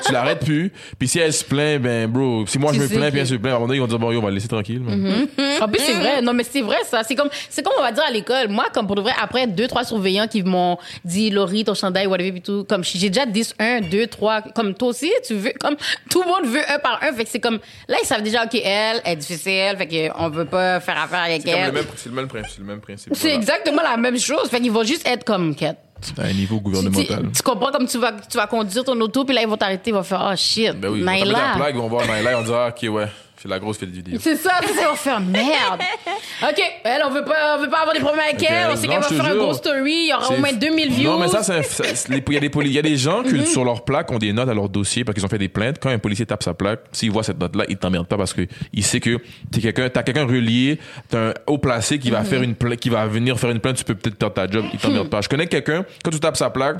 tu l'arrêtes- plus. Puis si elle se plaint, ben, bro, si moi je me plains, puis elle se plaint, à un moment donné, ils vont dire, bon, yo, on va le laisser tranquille. man. En plus, c'est vrai. Non, mais c'est vrai, ça. C'est comme, c'est comme on va dire à l'école. Moi, comme pour de vrai, après deux, trois surveillants qui m'ont dit, Laurie, ton chandail, whatever, puis tout, comme, j'ai déjà 10, 1, 2, 3, comme toi aussi, tu veux, comme, tout le monde veut un par un. Fait que c'est comme, là, ils savent déjà, OK, elle, elle est difficile, fait qu'on veut pas faire affaire avec elle. c'est le même principe. C'est le même principe. C'est voilà. exactement la même chose. Fait qu'ils vont juste être comme, quête. À un niveau Tu, gouvernemental. tu comprends comme tu vas, tu vas conduire ton auto, puis là, ils vont t'arrêter, ils vont faire, oh shit, Ben oui, Naila. ils vont voir Naila, vont dire, ah, ok, ouais, c'est la grosse fête du vidéo. C'est ça, c'est ça, on va faire merde. OK, elle, on veut pas, on veut pas avoir des problèmes avec elle. On sait qu'elle va faire un gros story. Il y aura au moins 2000 views. Non, mais ça, c'est il y a des poli- il y a des gens Mhm. que sur leur plaque ont des notes à leur dossier parce qu'ils ont fait des plaintes. Quand un policier tape sa plaque, s'il voit cette note-là, il t'emmerde pas parce que il sait que t'es quelqu'un, t'as quelqu'un relié, t'as un haut placé qui Mhm. va faire une plainte, qui va venir faire une plainte, tu peux peut-être perdre ta job, il t'emmerde pas. Je connais quelqu'un, quand tu tapes sa plaque,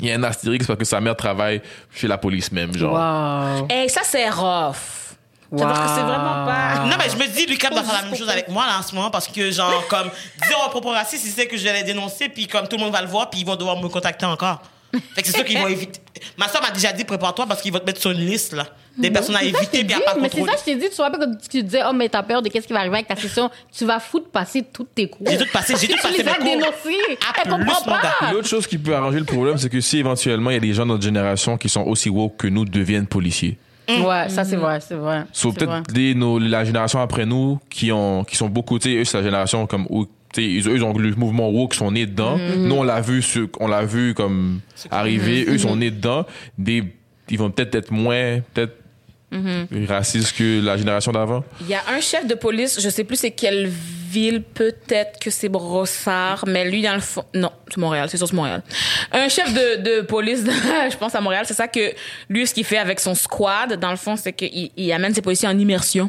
il y a un astérix parce que sa mère travaille chez la police même, genre. Wow. Hey, ça, c'est rough. Ça veut dire que c'est vraiment pas... Non, mais je me dis, Lucas va faire la même chose avec moi là en ce moment parce que, genre, comme, dire au propos raciste, il sait que je vais les dénoncer, puis comme tout le monde va le voir, puis ils vont devoir me contacter encore. Fait que c'est sûr qu'ils vont éviter. Ma soeur m'a déjà dit, prépare-toi parce qu'ils vont te mettre sur une liste, là. Des personnes à éviter, puis à pas mais c'est ça, je t'ai dit, tu vois pas comme tu disais, oh, mais t'as peur de qu'est-ce qui va arriver avec ta session. Tu vas foutre passer toutes tes cours. J'ai tout passé, j'ai tout Tu passé les mes as cours. dénoncés. Ah, Elle plus, comprend pas. L'autre chose qui peut arranger le problème, c'est que si éventuellement il y a des gens de notre génération qui sont aussi woke que nous deviennent policiers. Ouais, ça, c'est vrai, c'est vrai. Sauf C'est vrai. peut-être des- nos- la génération après nous qui ont qui sont beaucoup tu sais eux c'est la génération comme où tu sais, ils, eux, ils ont le mouvement woke sont nés dedans Mm-hmm. nous on l'a vu sur- on l'a vu comme arriver eux sont nés dedans des ils vont peut-être être moins peut-être Mm-hmm. racistes que la génération d'avant Il y a un chef de police, je sais plus c'est quelle ville, peut-être que c'est Brossard, mais lui dans le fond, non, c'est Montréal, c'est sûr c'est Montréal. Un chef de, de police, je pense à Montréal, c'est ça que lui ce qu'il fait avec son squad, dans le fond, c'est qu'il il amène ses policiers en immersion.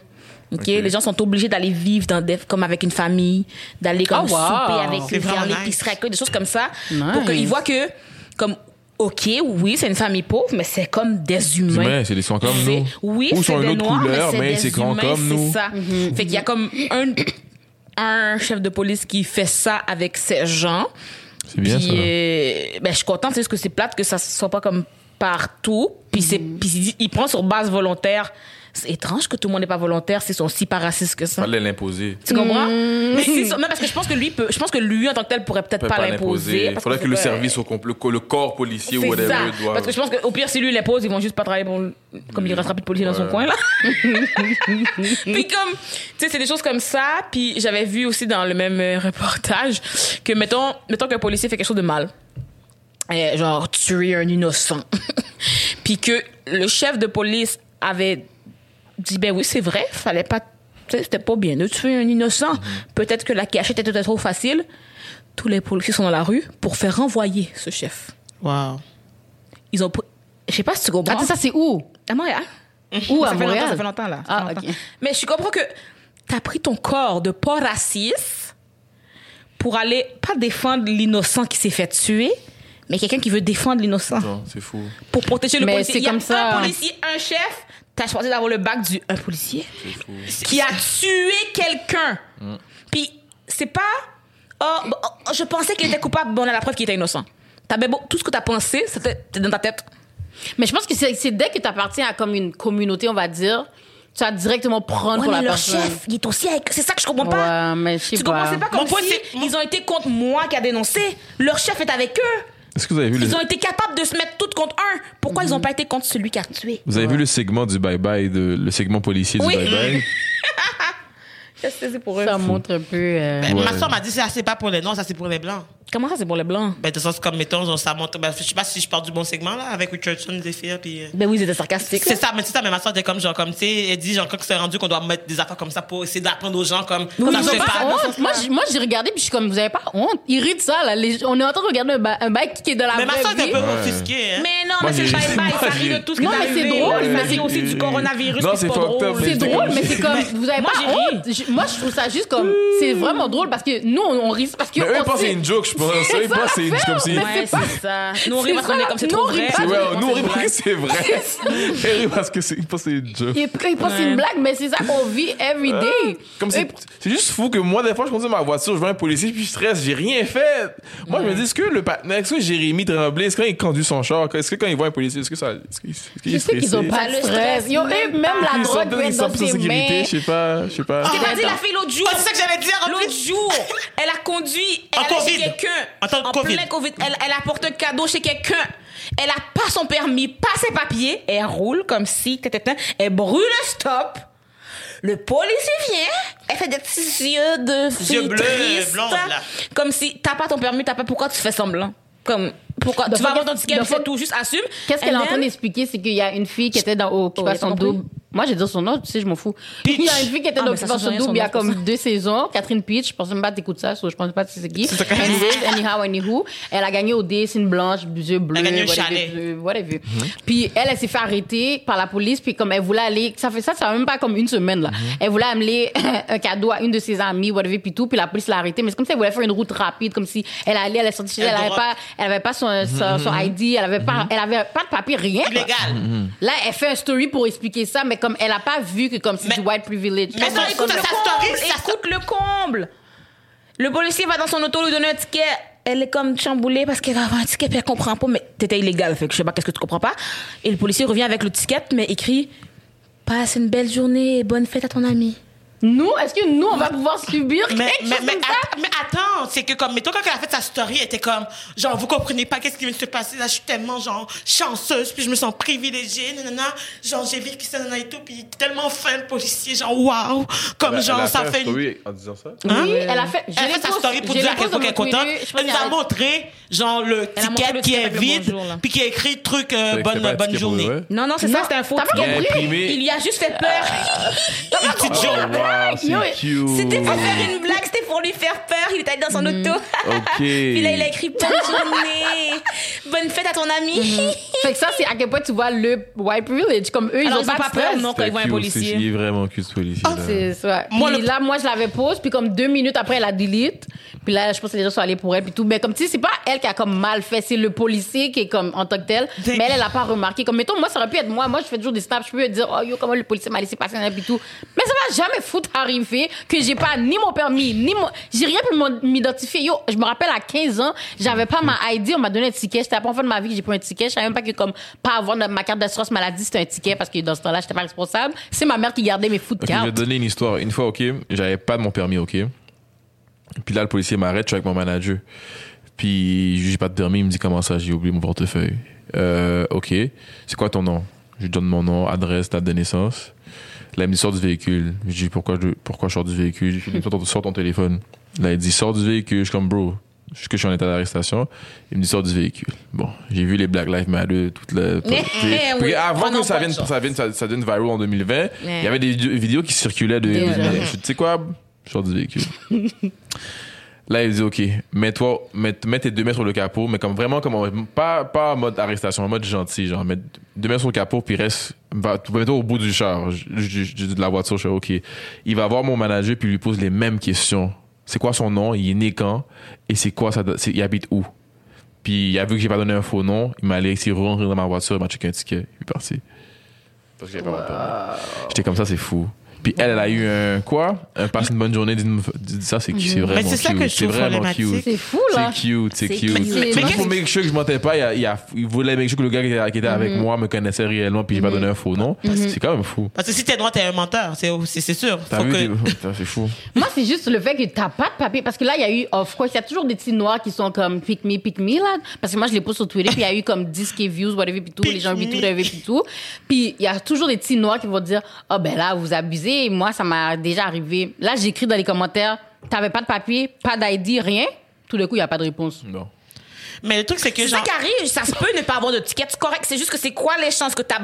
Ok, Ok. les gens sont obligés d'aller vivre dans des, comme avec une famille, d'aller comme Oh, wow. souper avec eux, faire l'épicerie, des choses comme ça, Nice. pour qu'ils voient que comme ok, oui, c'est une famille pauvre, mais c'est comme des humains. humains, c'est des sont comme C'est- nous. Oui, Ou c'est sont des une autre noirs, couleur, mais c'est comme nous. C'est ça. Fait qu'il y a comme un un chef de police qui fait ça avec ses gens. C'est bien Puis, ça. euh, ben, je suis contente, c'est juste que c'est plate que ça soit pas comme partout. Puis, c'est, puis il prend sur base volontaire. C'est étrange que tout le monde n'est pas volontaire, c'est sont si pas racistes que ça. Fallait l'imposer. Tu comprends? Mais c'est ça- non, parce que je pense que lui peut, je pense que lui, en tant que tel, pourrait peut-être Peut pas, pas l'imposer. parce Faudrait que le service au le corps policier ou whatever ça. doit. Parce que je pense qu'au pire, si lui l'impose, ils vont juste pas travailler pour, comme il restera plus de policiers dans son coin, là. puis comme, tu sais, c'est des choses comme ça. Puis j'avais vu aussi dans le même euh, reportage que, mettons, mettons qu'un policier fait quelque chose de mal. Euh, genre, tuer un innocent. puis que le chef de police avait dit, ben oui, c'est vrai, fallait pas, c'était pas bien de tuer un innocent. Peut-être que la cachette était trop facile. Tous les policiers sont dans la rue pour faire renvoyer ce chef. Wow. Ils ont, pris- je sais pas si tu comprends. Attends, ça, c'est où? À Montréal. Où, à ça fait Montréal? longtemps, ça fait longtemps, là. Ah, fait longtemps. Mais je comprends que t'as pris ton corps de pas raciste pour aller, pas défendre l'innocent qui s'est fait tuer, mais quelqu'un qui veut défendre l'innocent. Non, c'est fou. Pour protéger le Mais policier. c'est Il y a comme ça. un policier, un chef, t'as choisi d'avoir le bac du un policier qui a tué quelqu'un. Puis c'est pas oh, bon, oh, je pensais qu'il était coupable, bon on a la preuve qu'il était innocent. T'avais beau, tout ce que t'as pensé, c'était dans ta tête. Mais je pense que c'est dès que tu appartiens à comme une communauté, on va dire, tu vas directement prendre Ouais, pour mais la leur personne. chef, il est aussi avec. C'est ça que je comprends pas. Ouais, mais je sais Tu pas. comprends? Pas comme Mon si ils ont été contre moi qui a dénoncé. Leur chef est avec eux. Est-ce que vous avez vu le, Ils ont été capables de se mettre toutes contre un. Pourquoi ils ont pas été contre celui qui a tué? vous avez vu le segment du bye bye de le segment policier Oui. du bye bye? Qu'est-ce que c'est pour eux? Ça montre un peu. euh, Ben, Ouais. Ma soeur m'a dit, ça, c'est pas pour les noirs, ça, c'est pour les blancs. Comment ça, c'est pour les blancs? Ben, de sens comme, mettons, genre, ça montre, ben, je sais pas si je parle du bon segment, là, avec Richardson, Zephyr, puis. euh, Ben oui, c'était sarcastique. C'est ça, mais c'est ça, mais ma soeur était comme, genre, comme, tu sais, elle dit, genre, quand c'est rendu qu'on doit mettre des affaires comme ça pour essayer d'apprendre aux gens, comme, Oui, ça ils se ont fait pas pas. honte. moi, j'ai- moi, j'ai regardé puis je suis comme, vous avez pas honte? Ils rient de ça, là. Les- on est en train de regarder un, ba- un bail qui est dans la Mais ma soeur était un peu Ouais. offusquée, hein. Mais non, Moi, mais c'est le moi, Ça rit de tout ce qui Non, mais c'est drôle, mais rit c'est- aussi du coronavirus. C'est pas drôle. mais C'est drôle, mais c'est comme, vous avez moi, pas honte? Je- Moi, je trouve ça juste comme, c'est vraiment drôle parce que nous, on, rit parce que Mais eux, on ils pensent que sait- c'est une joke, je pense. C'est Eux, ils pensent que c'est une- comme si. Ouais, c'est ça. Nous, on rit C'est parce qu'on est comme c'est trop vrai. pas C'est rit que parce que c'est c'est vrai. Ils rient parce que c'est ils pensent que c'est une joke. Ils, ils pensent que c'est une blague, mais c'est ça qu'on vit every day. Comme c'est, c'est juste fou que moi, des fois, je conduis ma voiture, je vois un policier, puis je stresse, j'ai rien fait. Moi, je me dis, est-ce que le partenaire, est-ce que Jérémy Tremblay, est-ce que quand il conduit son char, est-ce que quand il voit un policier, est-ce que ça, Je sais qu'ils ont pas le stress. Yo, eux, même pas. la Ils drogue sont peut être ils dans sont ses sécurité, mains. je sais pas, je sais pas. Pas dit la fille l'autre jour. Ah, c'est ça que j'allais dire, L'autre jour, elle a conduit, elle chez Covid. Quelqu'un. En Covid. plein Covid. Elle, elle apporte un cadeau chez quelqu'un. Elle a pas son permis, pas ses papiers. Elle roule comme si, elle brûle le stop. Le policier vient, elle fait des petits yeux de fille là. Comme si t'as pas ton permis, t'as pas pourquoi tu fais semblant? Comme pourquoi? Tu vas avoir ton ticket, c'est tout, juste assume. Qu'est-ce qu'elle est en train d'expliquer, c'est qu'il y a une fille qui était dans Occupation? Double. Moi, j'ai dit son nom, tu sais, je m'en fous. Il y a une fille qui était Ah, dans Occupation Double son il y a comme deux saisons. Catherine Peach, je pense même pas que t'écoutes ça, je pense pas que c'est qui. Anyhow, anywho. Elle a gagné au dé, c'est une blanche, yeux bleus, Elle a gagné whatever, chalet. whatever. Puis elle, elle s'est fait arrêter par la police, puis comme elle voulait aller, ça fait ça, ça même pas comme une semaine, là. Elle voulait amener un cadeau à une de ses amies, whatever, puis tout, puis la police l'a arrêtée. Mais c'est comme si elle voulait faire une route rapide, comme si elle allait, elle est sortie chez elle, Elle avait pas, pas son, son, son ID, elle avait pas, elle avait pas de papier, rien. quoi. Illégal. Là, elle fait un story pour expliquer ça, mais comme elle a pas vu que comme c'est Mais- du white privilege. Mais non, écoute sa le story, comble, sa- écoute le comble. Le policier va dans son auto lui donner un ticket. Elle est comme chamboulée parce qu'elle va avoir un ticket puis elle comprend pas. Mais t'étais illégal, fait que je sais pas qu'est-ce que tu comprends pas. Et le policier revient avec le ticket, mais écrit Passe une belle journée et bonne fête à ton ami. Nous, est-ce que nous, on va pouvoir subir Mais, quelque mais, chose mais, comme ça? att- mais attends, c'est que comme, mettons, quand elle a fait sa story, elle était comme, genre, vous comprenez pas qu'est-ce qui vient de se passer, là, je suis tellement, genre, chanceuse, puis je me sens privilégiée, nanana, genre, j'ai vécu ça, nanana et tout, puis tellement fin, le policier, genre, waouh, comme, Elle genre, elle a ça fait fait une... story en disant ça. Hein? Oui, elle a fait. je Elle a fait sa story pour dire à quel point qu'elle est contente. Elle nous a montré, genre, le ticket qui est vide, puis qui a écrit truc, euh, bonne, journée. Non, non, c'est ça, c'était un faux. Il y a juste fait peur. C'est cute. C'était pour faire une blague, c'était pour lui faire peur. il était dans son Mm. auto. Ok. Puis là, il a écrit bonne journée, bonne fête à ton ami. Fait que ça, c'est à quel point tu vois le white privilege. Comme eux, ils Alors, ont ils pas, ont de pas peur, non, quand ils voient un policier. c'est- Il est vraiment cute, ce policier. C'est ça. Moi, Puis le- là, moi, je l'avais pose, puis comme deux minutes après, elle a delete. Puis là, je pense que les gens sont allés pour elle, puis tout. Mais comme tu sais, c'est pas elle qui a comme mal fait, c'est le policier qui est comme en tant que tel. Mais elle, elle a pas remarqué. Comme, mettons, moi, ça aurait pu être moi. Moi, je fais toujours des snaps, je peux dire, oh yo, comment le policier m'a laissé passer, puis tout. Mais ça va jamais foutre arriver que j'ai pas ni mon permis, ni mon. J'ai rien pour m'en- m'identifier. Yo, je me rappelle à 15 ans, j'avais pas ma ID, on m'a donné un ticket. C'était la première fois de ma vie que j'ai pris un ticket. Je savais même pas que comme pas avoir ma carte d'assurance maladie, c'était un ticket parce que dans ce temps-là, j'étais pas responsable. C'est ma mère qui gardait mes foot Ok, je vais cartes. te donner une histoire. Une fois, ok, j'avais pas de mon permis, ok. Puis là, le policier m'arrête, je suis avec mon manager. Puis j'ai pas de permis, il me dit comment ça, j'ai oublié mon portefeuille. Euh, ok, c'est quoi ton nom? Je lui donne mon nom, adresse, date de naissance. Là, il me dit sors du véhicule. Je dis pourquoi je, pourquoi je sors du véhicule? Je lui dis sors ton, téléphone. Là, il dit sors du véhicule. Je suis comme bro, que je suis en état d'arrestation. Il me dit sors du véhicule. Bon, j'ai vu les Black Lives Matter, toute la. Oui, avant que ça vienne, de ça vienne, ça, ça devienne viral en 2020, il y avait des vidéos- qui circulaient de. Je dis, Tu sais quoi Je sors du véhicule. Là, il dit ok, mets-toi, mets, mets tes deux mains sur le capot, mais comme vraiment comme en- pas pas en mode arrestation, en mode gentil, genre mets deux mains sur le capot puis reste, va, mets-toi au bout du char, de la voiture, je fais ok. Il va voir mon manager puis il lui pose les mêmes questions. C'est quoi son nom? Il est né quand? Et c'est quoi ça Il habite où? Puis il a vu que j'ai pas donné un faux nom, il m'a laissé rentrer dans ma voiture, il m'a checké un ticket, il est parti. Parce que j'avais pas mon permis. J'étais comme ça, c'est fou. Puis elle, elle a eu un quoi? Un passe une bonne journée. Dis, ça, c'est c'est vraiment Mais c'est ça cute. que je C'est trouve problématique. cute. C'est fou, là. C'est cute, c'est C'est cute. cute. Mais- pour make sure que je mentais pas, il, a, il, a- il voulait make sure que le gars qui était, qui était avec moi me connaissait réellement puis j'ai pas donné un faux nom. C'est quand même fou. Parce que si t'es droit, t'es un menteur. C'est, sûr. T'as Faut vu que- t'es- Putain, C'est fou. Moi, c'est juste le fait que t'as pas de papier. Parce que là, il y a eu, of course, il y a toujours des petits noirs qui sont comme pick me, pick me, là. Parce que moi, je les pose sur Twitter, puis il y a eu comme 10k views, whatever, puis tout. Les gens vivent tout, whatever, puis tout. Puis il y a toujours des petits noirs qui vont dire, oh, ben là, vous abusez. Moi, ça m'a déjà arrivé. Là, j'écris dans les commentaires, t'avais pas de papier, pas d'ID, rien. Tout d'un coup, il y a pas de réponse. Non. Mais le truc, c'est que C'est ça genre. qui arrive, ça se peut ne pas avoir de ticket, c'est correct. C'est juste que c'est quoi les chances que t'as.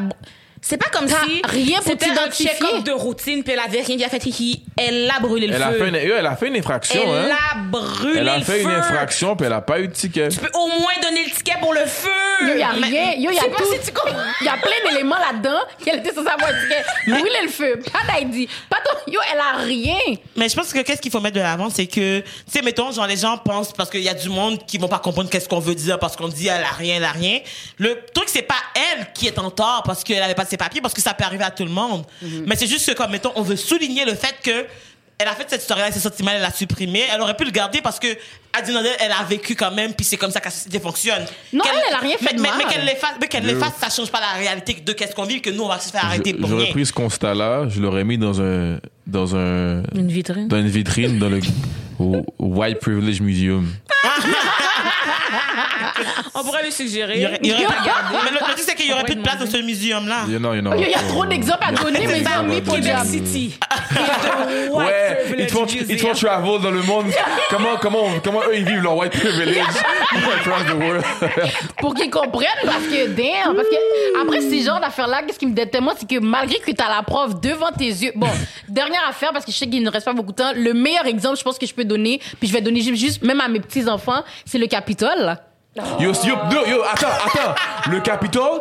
C'est pas comme T'as si rien pour c'était un t'identifier. check-up de routine, puis elle avait rien, a fait hihi. Elle a brûlé le Elle a, feu. fait une, elle a fait une infraction, elle hein. a brûlé Elle a le fait feu. une infraction puis elle a pas eu de ticket. Tu peux au moins donner le ticket pour le feu. Yo, y a Mais- rien. Yo, y a C'est pas tout. si tu comprends. Y a plein d'éléments là-dedans qu'elle était censée avoir un ticket. Brûler le feu, pas d'ID. Pas ton... Yo, elle a rien. Mais je pense que qu'est-ce qu'il faut mettre de l'avant, c'est que, tu sais, mettons, genre, les gens pensent, parce qu'il y a du monde qui vont pas comprendre qu'est-ce qu'on veut dire, parce qu'on dit, elle a rien, elle a rien. Le truc, c'est pas elle qui est en tort parce qu'elle avait pas ses papiers, parce que ça peut arriver à tout le monde. Mais c'est juste que, comme, mettons, on veut souligner le fait que, elle a fait cette histoire-là, elle s'est sentie mal, elle l'a supprimé. Elle aurait pu le garder parce que, elle a vécu quand même, puis c'est comme ça que la société fonctionne. Non, elle, elle a rien fait mais, de mais, mal. mais qu'elle l'efface, ça change pas la réalité de qu'est-ce qu'on vit, que nous, on va se faire arrêter Je- pour J'aurais pris ce constat-là, je l'aurais mis dans un dans un Une vitrine. dans une vitrine dans le White Privilege Museum. On pourrait lui suggérer. Il y aurait, il y aurait mais le, le truc, c'est qu'il y aurait On plus de place dans ce muséum-là. Il y en a, il y a. Trop d'exemples à donner, mais j'ai mis pour Québec. City. Ouais, ils te font, ils te font travel dans le monde. comment, comment, comment eux ils vivent leur white privilege across the world? Pour qu'ils comprennent, parce que, damn, parce que, après ces genres d'affaires-là, qu'est-ce qui me déteste, moi, c'est que malgré que t'as la preuve devant tes yeux, bon, dernière affaire, parce que je sais qu'il ne reste pas beaucoup de temps, le meilleur exemple, je pense que je peux donner, puis je vais donner juste, même à mes petits-enfants, c'est le Capitole? Yo, yo, yo, yo, attends, attends. Le Capitole?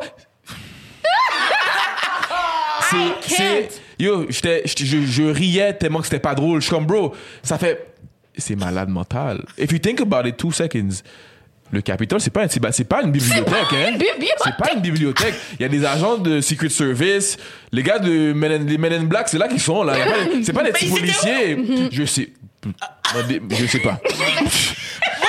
C'est, yo, j'étais, je, je riais tellement que c'était pas drôle. Je suis comme, bro, ça fait, c'est malade mental. If you think about it two seconds, le Capitole, c'est pas un, c'est pas- pas une bibliothèque, hein. bibliothèque. C'est pas une bibliothèque. Il y a des agents de Secret Service, les gars de Men in, les Men in Black, c'est là qu'ils sont, là. C'est pas des petits policiers. Je sais. Je sais pas.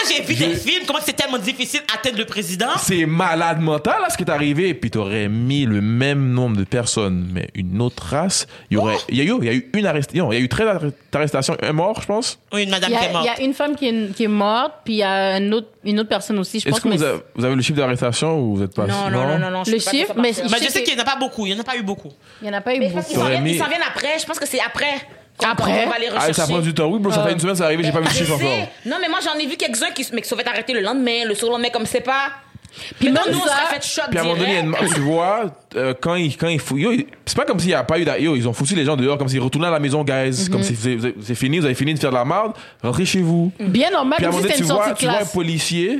J'ai vu des films, comment c'est tellement difficile d'atteindre le président? C'est malade mental, là, ce qui est arrivé. Puis t'aurais mis le même nombre de personnes, mais une autre race. Il y aurait, il y a eu, il y a eu une arrestation. Il y a eu 13 arre- arrestations, un mort, je pense. Oui, une madame Il y, qui est a, il morte. y a une femme qui est, qui est morte, puis il y a une autre, une autre personne aussi, je pense. Est-ce que mais vous avez, vous avez le chiffre d'arrestation ou vous êtes pas Non, non, non, non, non. je Le sais pas chiffre, ça mais- je sais sais qu'il n'y en a pas beaucoup. Il n'y en a pas eu beaucoup. Il y en a pas eu Mais beaucoup. parce qu'ils s'en J'aurais viennent- mis- ils s'en viennent après. Je pense que c'est après. Après? qu'on va les Ah, rechercher. ça prend du temps. Oui, bro, ça fait une semaine, c'est arrivé, j'ai pas vu le chiffre encore. Non, mais moi, j'en ai vu quelques-uns qui, mais qui se sont fait arrêter le lendemain, le surlendemain, comme c'est pas. Puis Mais même non, nous, on ça, serait fait shot Puis à un moment donné, il tu vois, euh, quand ils quand ils fou- c'est pas comme s'il y a pas eu d'a- yo, ils ont foutu les gens dehors comme s'ils retournaient à la maison, guys, comme si c'est- fini, vous avez fini de faire de la merde, rentrez chez vous. bien normal, Puis à un moment donné, tu vois, tu vois un policier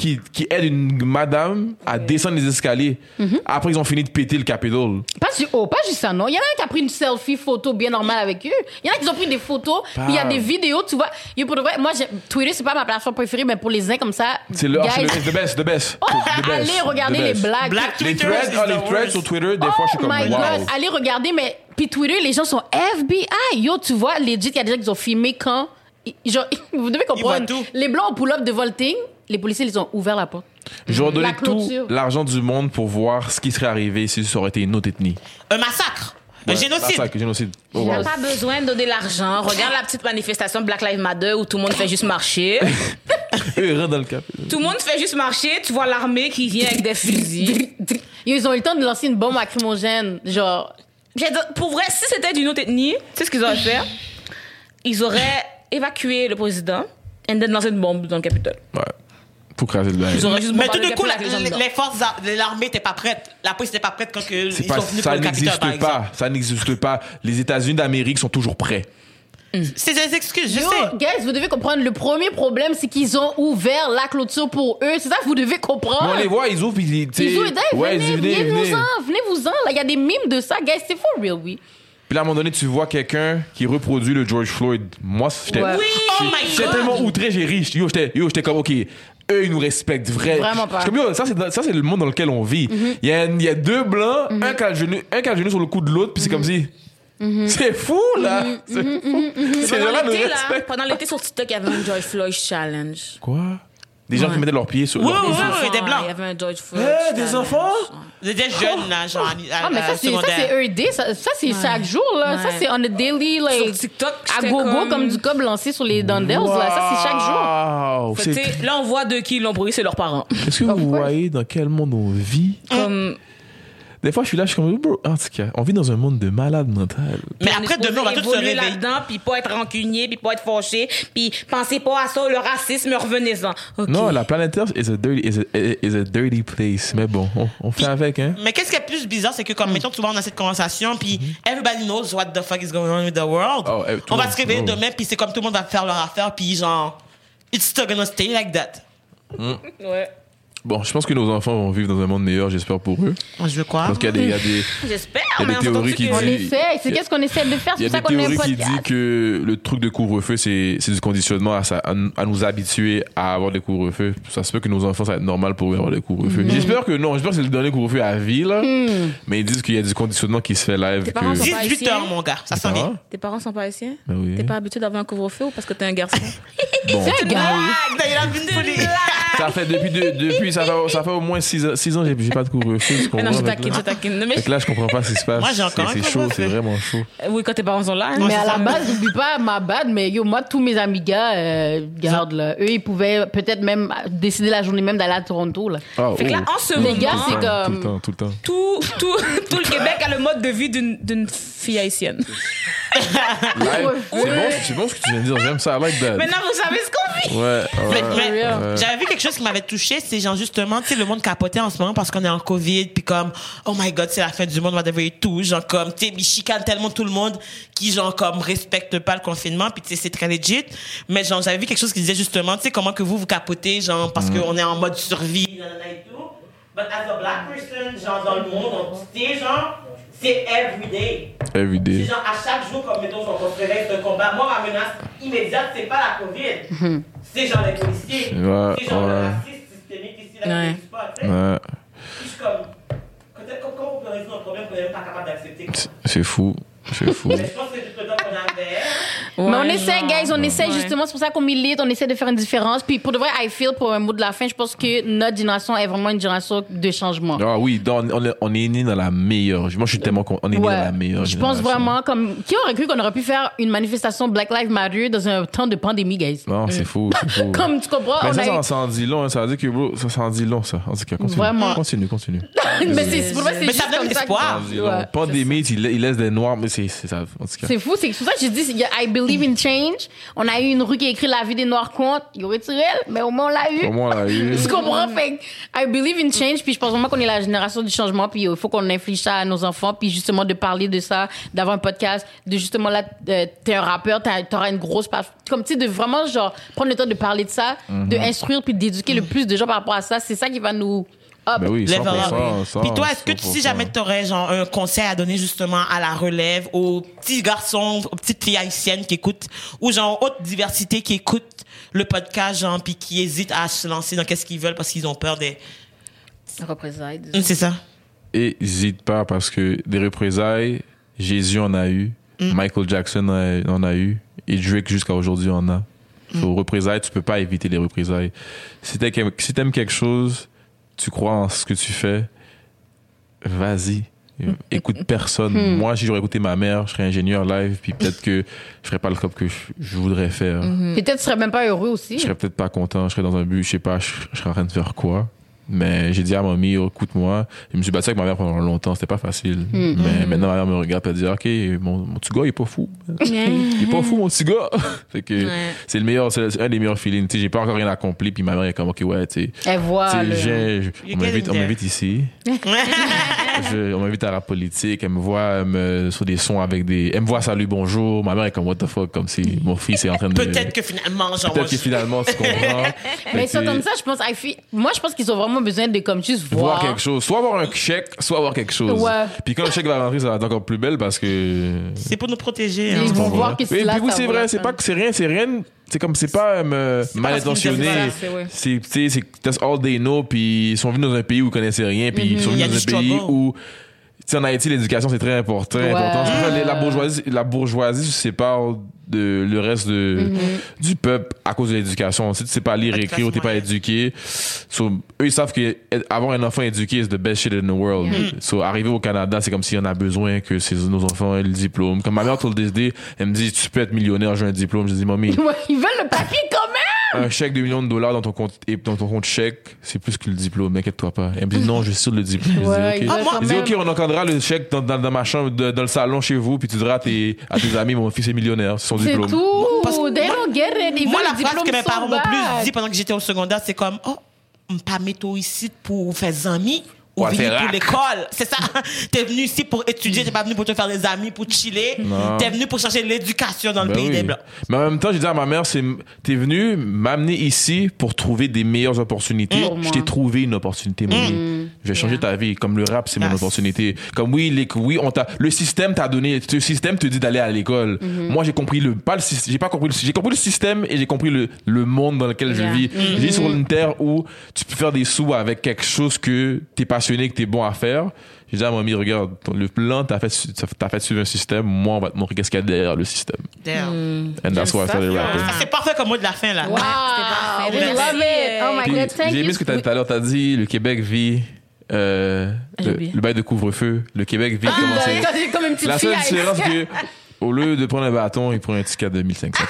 qui, qui aide une madame à descendre les escaliers. Mhm. Après, ils ont fini de péter le Capitole. Pas juste, oh, pas juste ça, non. Il y en a un qui a pris une selfie photo bien normale avec eux. Il y en a qui ont pris des photos, puis il y a des vidéos, tu vois. Yo, pour de vrai, moi, j'ai- Twitter, c'est pas ma plateforme préférée, mais pour les uns comme ça, C'est le, c'est guys, le, the best, the best. oh, the best, allez regarder the les best. blagues. Black Les Twitter threads, is ah, the les threads worst. sur Twitter, des fois, je suis Oh comme, my wow. god, allez regarder, mais puis Twitter, les gens sont FBI. Yo, tu vois, legit, il y a des gens qui ont filmé quand? Genre, vous devez comprendre. voient tout. Les blancs ont pull-up de volting, les policiers, ils ont ouvert la porte. J'aurais donné La tout l'argent du monde pour voir ce qui serait arrivé si ça aurait été une autre ethnie. Un massacre. Un Ouais, génocide. massacre, génocide. Oh, Il n'y a wow. pas besoin de donner l'argent. Regarde la petite manifestation Black Lives Matter où tout le monde fait juste marcher. Dans le cap. tout le monde fait juste marcher. Tu vois l'armée qui vient avec des fusils. Ils ont eu le temps de lancer une bombe lacrymogène. Genre, Pour vrai, si c'était d'une autre ethnie, tu sais ce qu'ils auraient fait? Ils auraient évacué le président et then lancé une bombe dans le Capitole. Ouais. Pour craser le bail. Mais tout d'un coup, la- les forces de l'armée n'étaient pas prêtes. La police n'était pas prête quand ils sont venus ça pour le Capitole, n'existe par exemple. pas. Ça n'existe pas. Les États-Unis d'Amérique sont toujours prêts. C'est des excuses, je Yo, sais. guys, vous devez comprendre, le premier problème, c'est qu'ils ont ouvert la clôture pour eux. C'est ça que vous devez comprendre. Mais on les voit, ils ouvrent, ils. Ils ouvrent, ouais, venez, venez, venez. venez-vous-en, venez-vous-en. Là, il y a des mimes de ça, guys, c'est for real, oui. Puis là, à un moment donné, tu vois quelqu'un qui reproduit le George Floyd. Moi, j'étais. Ouais. Oui, oh my J'étais god. tellement outré, j'ai ri. Yo, j'étais comme, OK, eux, ils nous respectent vrai. Vraiment pas. Yo, ça, c'est, ça, c'est le monde dans lequel on vit. Il y, a, il y a deux blancs, un, qui a le genou, un qui a le genou sur le cou de l'autre, puis c'est comme si. C'est fou, là! C'est fou. Pendant l'été, là, pendant l'été sur TikTok, il y avait un George Floyd challenge. Quoi? Des gens Ouais. qui mettaient leurs pieds sur. Ouais, leurs- ouais, Des ouais, enfants, des blancs. Il y avait un George Floyd. Eh, des enfants? Des jeunes, là, genre, Ah, mais ça, c'est, ça, secondaire. c'est every day. Ça, ça, c'est chaque jour, là. Ça, c'est on a daily, Sur like, TikTok, à gogo, comme... comme... du cob lancé sur les Dundles, là. Ça, c'est chaque jour. Wow! Fait Là, on voit de qui ils l'ont brûlé, c'est leurs parents. Est-ce que vous voyez dans quel monde on vit? Comme, Des fois, je suis là, je suis comme, bro, en tout cas, on vit dans un monde de malades mentales. Mais on après, demain, on va tous se réveiller. là-dedans, puis pas être rancunier, puis pas être fâché, puis pensez pas à ça, le racisme, revenez-en. Ok. Non, la planète Terre is a dirty, is a, is a dirty place. Mais bon, on, on fait avec, hein. Mais qu'est-ce qui est plus bizarre, c'est que Mm. comme, mettons, tu vois, on a cette conversation, puis everybody knows what the fuck is going on with the world. Oh, eh, on va se réveiller oh. demain, puis c'est comme tout le monde va faire leur affaire, puis genre, it's still gonna stay like that. Ouais. Bon, je pense que nos enfants vont vivre dans un monde meilleur, j'espère pour eux. Je veux croire. Parce qu'il y a des, il y a des, J'espère, Il y a mais des on théories qui que- On disent- essaie. C'est qu'est-ce qu'on essaie de faire. il y C'est a pour des ça qu'on a un théories qui disent que le truc de couvre-feu, c'est, c'est du conditionnement à, ça- à, nous- à nous habituer à avoir des couvre-feux. Ça se peut que nos enfants, ça va être normal pour eux d'avoir des couvre-feux. Mm. J'espère que non, j'espère que c'est le dernier couvre-feu à vie, là. Mais ils disent qu'il y a du conditionnement qui se fait live. Tes parents que- sont pas 18 haïtiens? heures, mon gars, ça s'en vient. Tes parents sont pas haïtiens? ben oui. T'es pas habitué d'avoir un couvre-feu ou parce que t'es un garçon? Bon. C'est un gars. Il. Ça fait depuis, de- depuis ça, fait, ça fait au moins 6 ans, six ans j'ai, pas de couvre-feu. non, je taquine, je taquine. Mais- là, je comprends pas ce qui se passe. Moi, j'ai encore C'est- chaud, c'est vraiment chaud. Oui, quand tes parents sont là. hein. Mais à la base, n'oublie pas ma bad, mais yo, moi, tous mes amis gars, euh, garde, là. Eux, ils pouvaient peut-être même décider la journée même d'aller à Toronto, là. Ah, Fait que là, oh. en ce Les gars, moment, c'est Tout le temps, comme- Tout le temps, tout le temps. tout, tout, tout le Québec a le mode de vie d'une d'une fille haïtienne. C'est bon, c'est bon ce que tu viens de dire, j'aime ça, I like that. Maintenant, vous savez ce qu'on vit. Ouais, ouais. mais Ouais. j'avais vu quelque chose qui m'avait touché, c'est genre justement, tu sais, le monde capotait en ce moment parce qu'on est en Covid, puis comme, oh my god, c'est la fin du monde, on va devoir tout, genre comme, tu sais, ils chicanent tellement tout le monde qui, genre, comme, respecte pas le confinement, puis tu sais, c'est très legit. Mais genre, j'avais vu quelque chose qui disait justement, tu sais, comment que vous, vous capotez, genre, parce qu'on est en mode survie, nanana et tout. But as a black person, genre, dans le monde genre, c'est everyday. Every C'est day. genre à chaque jour, comme mettons, on réveille de combat. Moi, ma menace immédiate, c'est pas la COVID. C'est genre les policiers. Ouais, c'est genre le ouais. racisme systémique ici, là, Ouais. qui pas. tu sais. Ouais, Puis je suis comme. Comment on peut résoudre un problème qu'on n'est même pas capable d'accepter c'est fou, c'est fou. Mais on essaie, guys, on essaie Ouais. justement. C'est pour ça qu'on milite, on essaie de faire une différence. Puis pour de vrai, I feel, pour un mot de la fin, je pense que notre génération est vraiment une génération de changement. Ah oui, dans- on, est, on est né dans la meilleure. Moi, je suis tellement con- On est né Ouais. dans la meilleure. Je pense vraiment comme qui aurait cru qu'on aurait pu faire une manifestation Black Lives Matter dans un temps de pandémie, guys? Non, c'est fou. Comme tu comprends, Mais on ça, a ça, en dit long. hein. Ça veut dire que, bro, ça, en dit long, ça. En tout cas, continue. Vraiment. Continue, continue. mais c'est pour ça que c'est Mais ça juste donne. Ouais. Pandémie, il, il laisse des noirs, mais c'est c'est ça. En tout cas. C'est fou, c'est pour ça que je dis, il y a- I believe in change. On a eu une rue qui a écrit la vie des Noirs compte. Il aurait tiré, mais au moins on l'a eu. Au moins, on l'a eu. Tu comprends? Fait I believe in change, puis je pense vraiment qu'on est la génération du changement, puis il faut qu'on inflige ça à nos enfants, puis justement de parler de ça, d'avoir un podcast, de justement là, euh, t'es un rappeur, t'as- t'auras une grosse page. Comme tu sais, de vraiment genre prendre le temps de parler de ça, de Mhm. instruire, puis d'éduquer le plus de gens par rapport à ça. C'est ça qui va nous. Up. Ben oui, Level 100%. up. 100%, Puis toi, est-ce que tu- si 100%. jamais tu aurais genre un conseil à donner justement à la relève, aux petits garçons, aux petites filles haïtiennes qui écoutent, ou genre haute diversité qui écoutent le podcast, genre, puis qui hésitent à se lancer dans qu'est-ce qu'ils veulent parce qu'ils ont peur des... Représailles. Hum, C'est ça. Hésite pas parce que des représailles, Jésus en a eu, Michael Jackson a- en a eu, et Drake jusqu'à aujourd'hui en a. Faut représailles, tu peux pas éviter les représailles. Si t'aimes si t'aimes quelque chose, tu crois en ce que tu fais, vas-y. Écoute personne. Moi, si j'aurais écouté ma mère, je serais ingénieur live, puis peut-être que je ferais pas le cop que je, je voudrais faire. Peut-être tu serais même pas heureux aussi. Je serais peut-être pas content, je serais dans un but, je sais pas, je, je serais en train de faire quoi. Mais j'ai dit à mamie, écoute-moi. Je me suis battu avec ma mère pendant longtemps, c'était pas facile. Mais maintenant, ma mère me regarde et elle dit, OK, mon, mon petit gars, il est pas fou. il est pas fou, mon petit gars. fait que c'est le meilleur, c'est un des meilleurs feelings. Tu sais, j'ai pas encore rien accompli, puis ma mère est comme, OK, ouais, tu sais. Elle voit. Le- on m'invite, ici. Je- on m'invite à la politique. Elle me voit elle me- sur des sons avec des. Elle me voit salut bonjour. Ma mère est comme what the fuck, comme si mon fils est en train de. Peut-être que finalement, genre... Peut-être que finalement, tu comprends. Mais Fait ça, que comme ça, je pense, moi, je pense qu'ils ont vraiment besoin de, comme, juste voir voir. quelque chose. Soit avoir un chèque, soit avoir quelque chose. Ouais. Puis quand le chèque va rentrer, ça va être encore plus belle parce que. C'est pour nous protéger. Ils hein. vont voir que c'est là. puis oui, c'est vrai, c'est pas que c'est rien, c'est rien. C'est comme, c'est pas euh, mal intentionné. c'est tu sais, c'est that's all they know. Puis ils sont venus dans un pays où ils connaissaient rien. Puis ils sont y venus dans un pays où, tu sais, en Haïti, l'éducation c'est très important. Ouais. la bourgeoisie, la bourgeoisie se sépare de le reste de du peuple à cause de l'éducation. Si tu sais pas lire et écrire ou t'es pas éduqué, so, eux ils savent que avoir un enfant éduqué is the best shit in the world. So arriver au Canada, c'est comme si on a besoin que ces, nos enfants aient le diplôme. Comme ma mère tout le elle me dit tu peux être millionnaire, j'ai un diplôme. Je dis mamie, ils veulent le papier quand même! Un chèque de millions de dollars dans ton compte et dans ton compte chèque, c'est plus que le diplôme, inquiète-toi pas. Elle me dit non, je suis sûr de le diplôme. Je dis, Ouais, ok. Ah, moi- quand même. on encadrera le chèque dans, dans, dans ma chambre, de- dans le salon chez vous, puis tu diras à tes, à tes amis, mon fils est millionnaire, c'est son C'est diplôme. tout! Parce que They moi- don't get it. Ils Moi, veulent la le phrase diplôme que mes so parents m'ont plus bad. dit pendant que j'étais au secondaire, c'est comme, oh, pas métaux ici pour faire amis. Ou Ouais, venir faire pour l'école. C'est ça. T'es venu ici pour étudier, t'es pas venu pour te faire des amis, pour chiller. T'es venu pour chercher l'éducation dans le Ben pays oui. des Blancs. Mais en même temps, j'ai dit à ma mère, c'est, t'es venu m'amener ici pour trouver des meilleures opportunités. Pour Je t'ai trouvé une opportunité, mamie. Je vais changer ta vie. Comme le rap, c'est mon opportunité. Comme oui, les, oui, on t'a, le système t'a donné, le système te dit d'aller à l'école. Moi, j'ai compris le, pas le système, j'ai pas compris le, j'ai compris le système et j'ai compris le, le monde dans lequel je vis. Je vis sur une terre où tu peux faire des sous avec quelque chose que t'es passionné, que t'es bon à faire. J'ai dit à mamie, regarde, ton- le plan, t'as fait, t'as fait suivre un système. Moi, on va te montrer qu'est-ce qu'il y a derrière le système. Damn. And that's why I ça, started rapping. Ça, c'est parfait comme mot de la fin, là. Wow! parfait. We Merci. love it! Oh my Puis, god, thank J'ai aimé ce que t'as dit tout à l'heure. T'as dit le Québec vit euh, J'ai le, le bail de couvre-feu. Le Québec vit Ah, comment c'est. c'est comme une petite La seule différence, c'est que au lieu de prendre un bâton, il prend un ticket de 1500.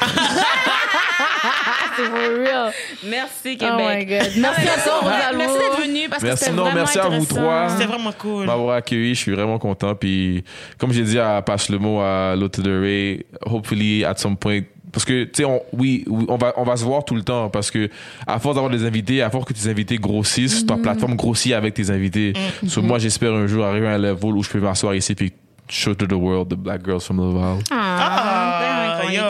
C'est for real. Merci, Oh my Québec. god. Merci à toi. Merci d'être venu parce que Merci. c'était Non, vraiment merci à vous trois. C'était vraiment cool. m'avoir accueilli. Je suis vraiment content. Puis, comme j'ai dit à Passe le mot à l'autre de Ray, hopefully at some point. Parce que, tu sais, on, oui, oui, on va, on va se voir tout le temps. Parce que, à force d'avoir des invités, à force que tes invités grossissent, ta plateforme grossit avec tes invités. So, moi, j'espère un jour arriver à un level où je peux m'asseoir ici puis show to the world the black girls from Laval. Ah, Ah, ben, yo.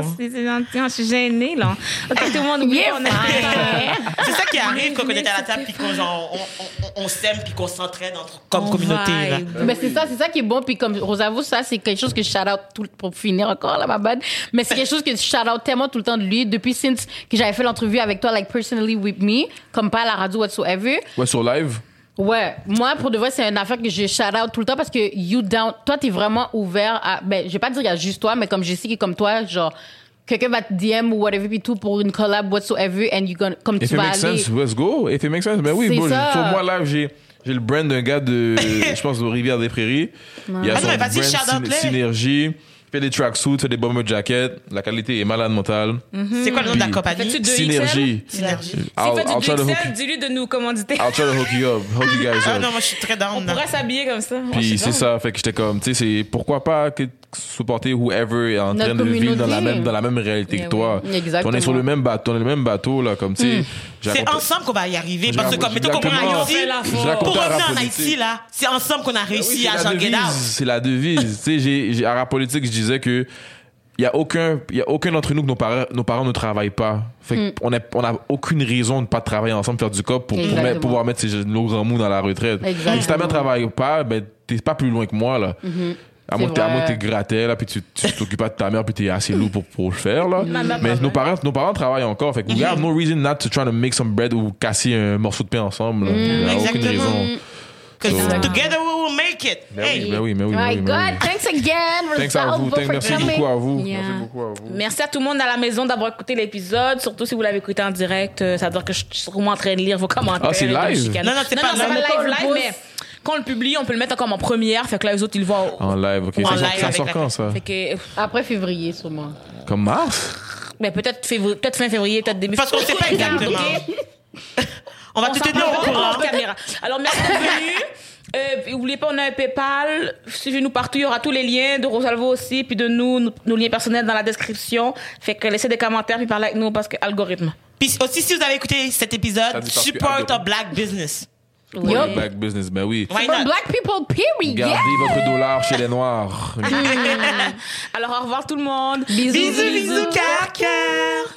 Merci, c'est gentil. Je suis gênée, là. Ok, tout le monde oublie Yeah, qu'on a. C'est ça qui arrive quand on est à la table puis qu'on genre, on, on, on s'aime puis qu'on s'entraide entre, comme communauté. Là. Mais c'est ça, c'est ça qui est bon. Puis comme Rosavo, ça, c'est quelque chose que je shout out tout, pour finir encore, là, ma bad. Mais c'est quelque chose que je shout out tellement tout le temps de lui depuis since que j'avais fait l'entrevue avec toi, like personally with me, comme pas à la radio whatsoever. Ouais, sur live. Ouais, moi pour de vrai c'est une affaire que je shout out tout le temps parce que you down, toi t'es vraiment ouvert à, ben je vais pas dire qu'il y a juste toi, mais comme je sais que comme toi genre quelqu'un va te DM ou whatever puis tout pour une collab whatsoever and you gonna, comme If tu it vas makes aller. sense, let's go. If it makes sense, ben oui, C'est bon, ça. sur moi live, j'ai j'ai le brand d'un gars de, je pense, de Rivière des Prairies. Il y a Ah non, son brand. Synergie. Fait des tracksuits, fait des bomber jackets. La qualité est malade mentale. C'est quoi le nom de la compagnie? Fais-tu de Synergie. Synergie. I'll, fait I'll du try to hook XL, dis-lui de nous commanditer. I'll try to hook you up, hook you guys Ah up. non, moi je suis très down. On pourrait s'habiller comme ça. Puis c'est ça, fait que j'étais comme, tu sais, c'est pourquoi pas que supporter whoever est en Notre train de vivre dans la même dans la même réalité Eh que oui. toi. Exactement. On est sur le même bateau, on est le même bateau là, comme tu sais. j'ai C'est ensemble qu'on va y arriver. Parce que comme, mettons qu'on. J'ai raconté pour revenir en. Haïti, là, c'est ensemble qu'on a Ben oui, réussi à la Jean Get devise, Out. C'est la devise. tu sais, j'ai, j'ai, à rap politique, je disais que il y a aucun, il y a aucun d'entre nous que nos parents, nos parents ne travaillent pas. Fait Hmm. qu'on a, on a aucune raison de pas travailler ensemble, faire du cop pour, pour Exactement. mettre- pouvoir mettre ces, nos grands mous dans la retraite. Exactement. Si ta mère travaille pas, ben, t'es pas plus loin que moi, là. À moins C'est que t'es- à moins que t'es gratté, là, puis tu, t'occupes pas de ta mère, puis t'es assez lourd pour, pour le faire, là. Mais nos parents, nos parents travaillent encore. Fait que we have no reason not to try to make some bread ou casser un morceau de pain ensemble, y a aucune raison. 'Cause So- together we will make it. Ben Hey. oui, ben oui, ben oui. Oh ben my oui, ben oui. God, thanks again, Thanks à vous. Thanks, merci coming. beaucoup à vous. Yeah. Merci beaucoup à vous. Merci à tout le monde à la maison d'avoir écouté l'épisode, surtout si vous l'avez écouté en direct. euh, Ça veut dire que je suis sûrement en train de lire vos commentaires. Ah, c'est live? Non, non, c'est pas c'est live. pas live, le mais quand on le publie, on peut le mettre comme en première. Fait que là, les autres, ils le voient. En live, ok. En Ça sort, live ça sort quand, ça? Fait que, Après février, sûrement. Comme mars? mais peut-être février, peut-être fin février, peut-être début. Parce qu'on sait pas exactement. On va On te tenir au courant. caméra. Alors, merci d'être venu. Euh, N'oubliez pas, on a un PayPal. Suivez-nous partout. Il y aura tous les liens de Rosalvo aussi, puis de nous, nos, nos liens personnels dans la description. Fait que laissez des commentaires puis parlez avec nous parce que algorithme. Puis aussi, si vous avez écouté cet épisode, support a black business. Yup. Back business, ben oui. Why not? black people, period. Gardez votre dollar chez les Noirs. Alors, au revoir tout le monde. Bisous, Bisous, bisous, cœur, cœur.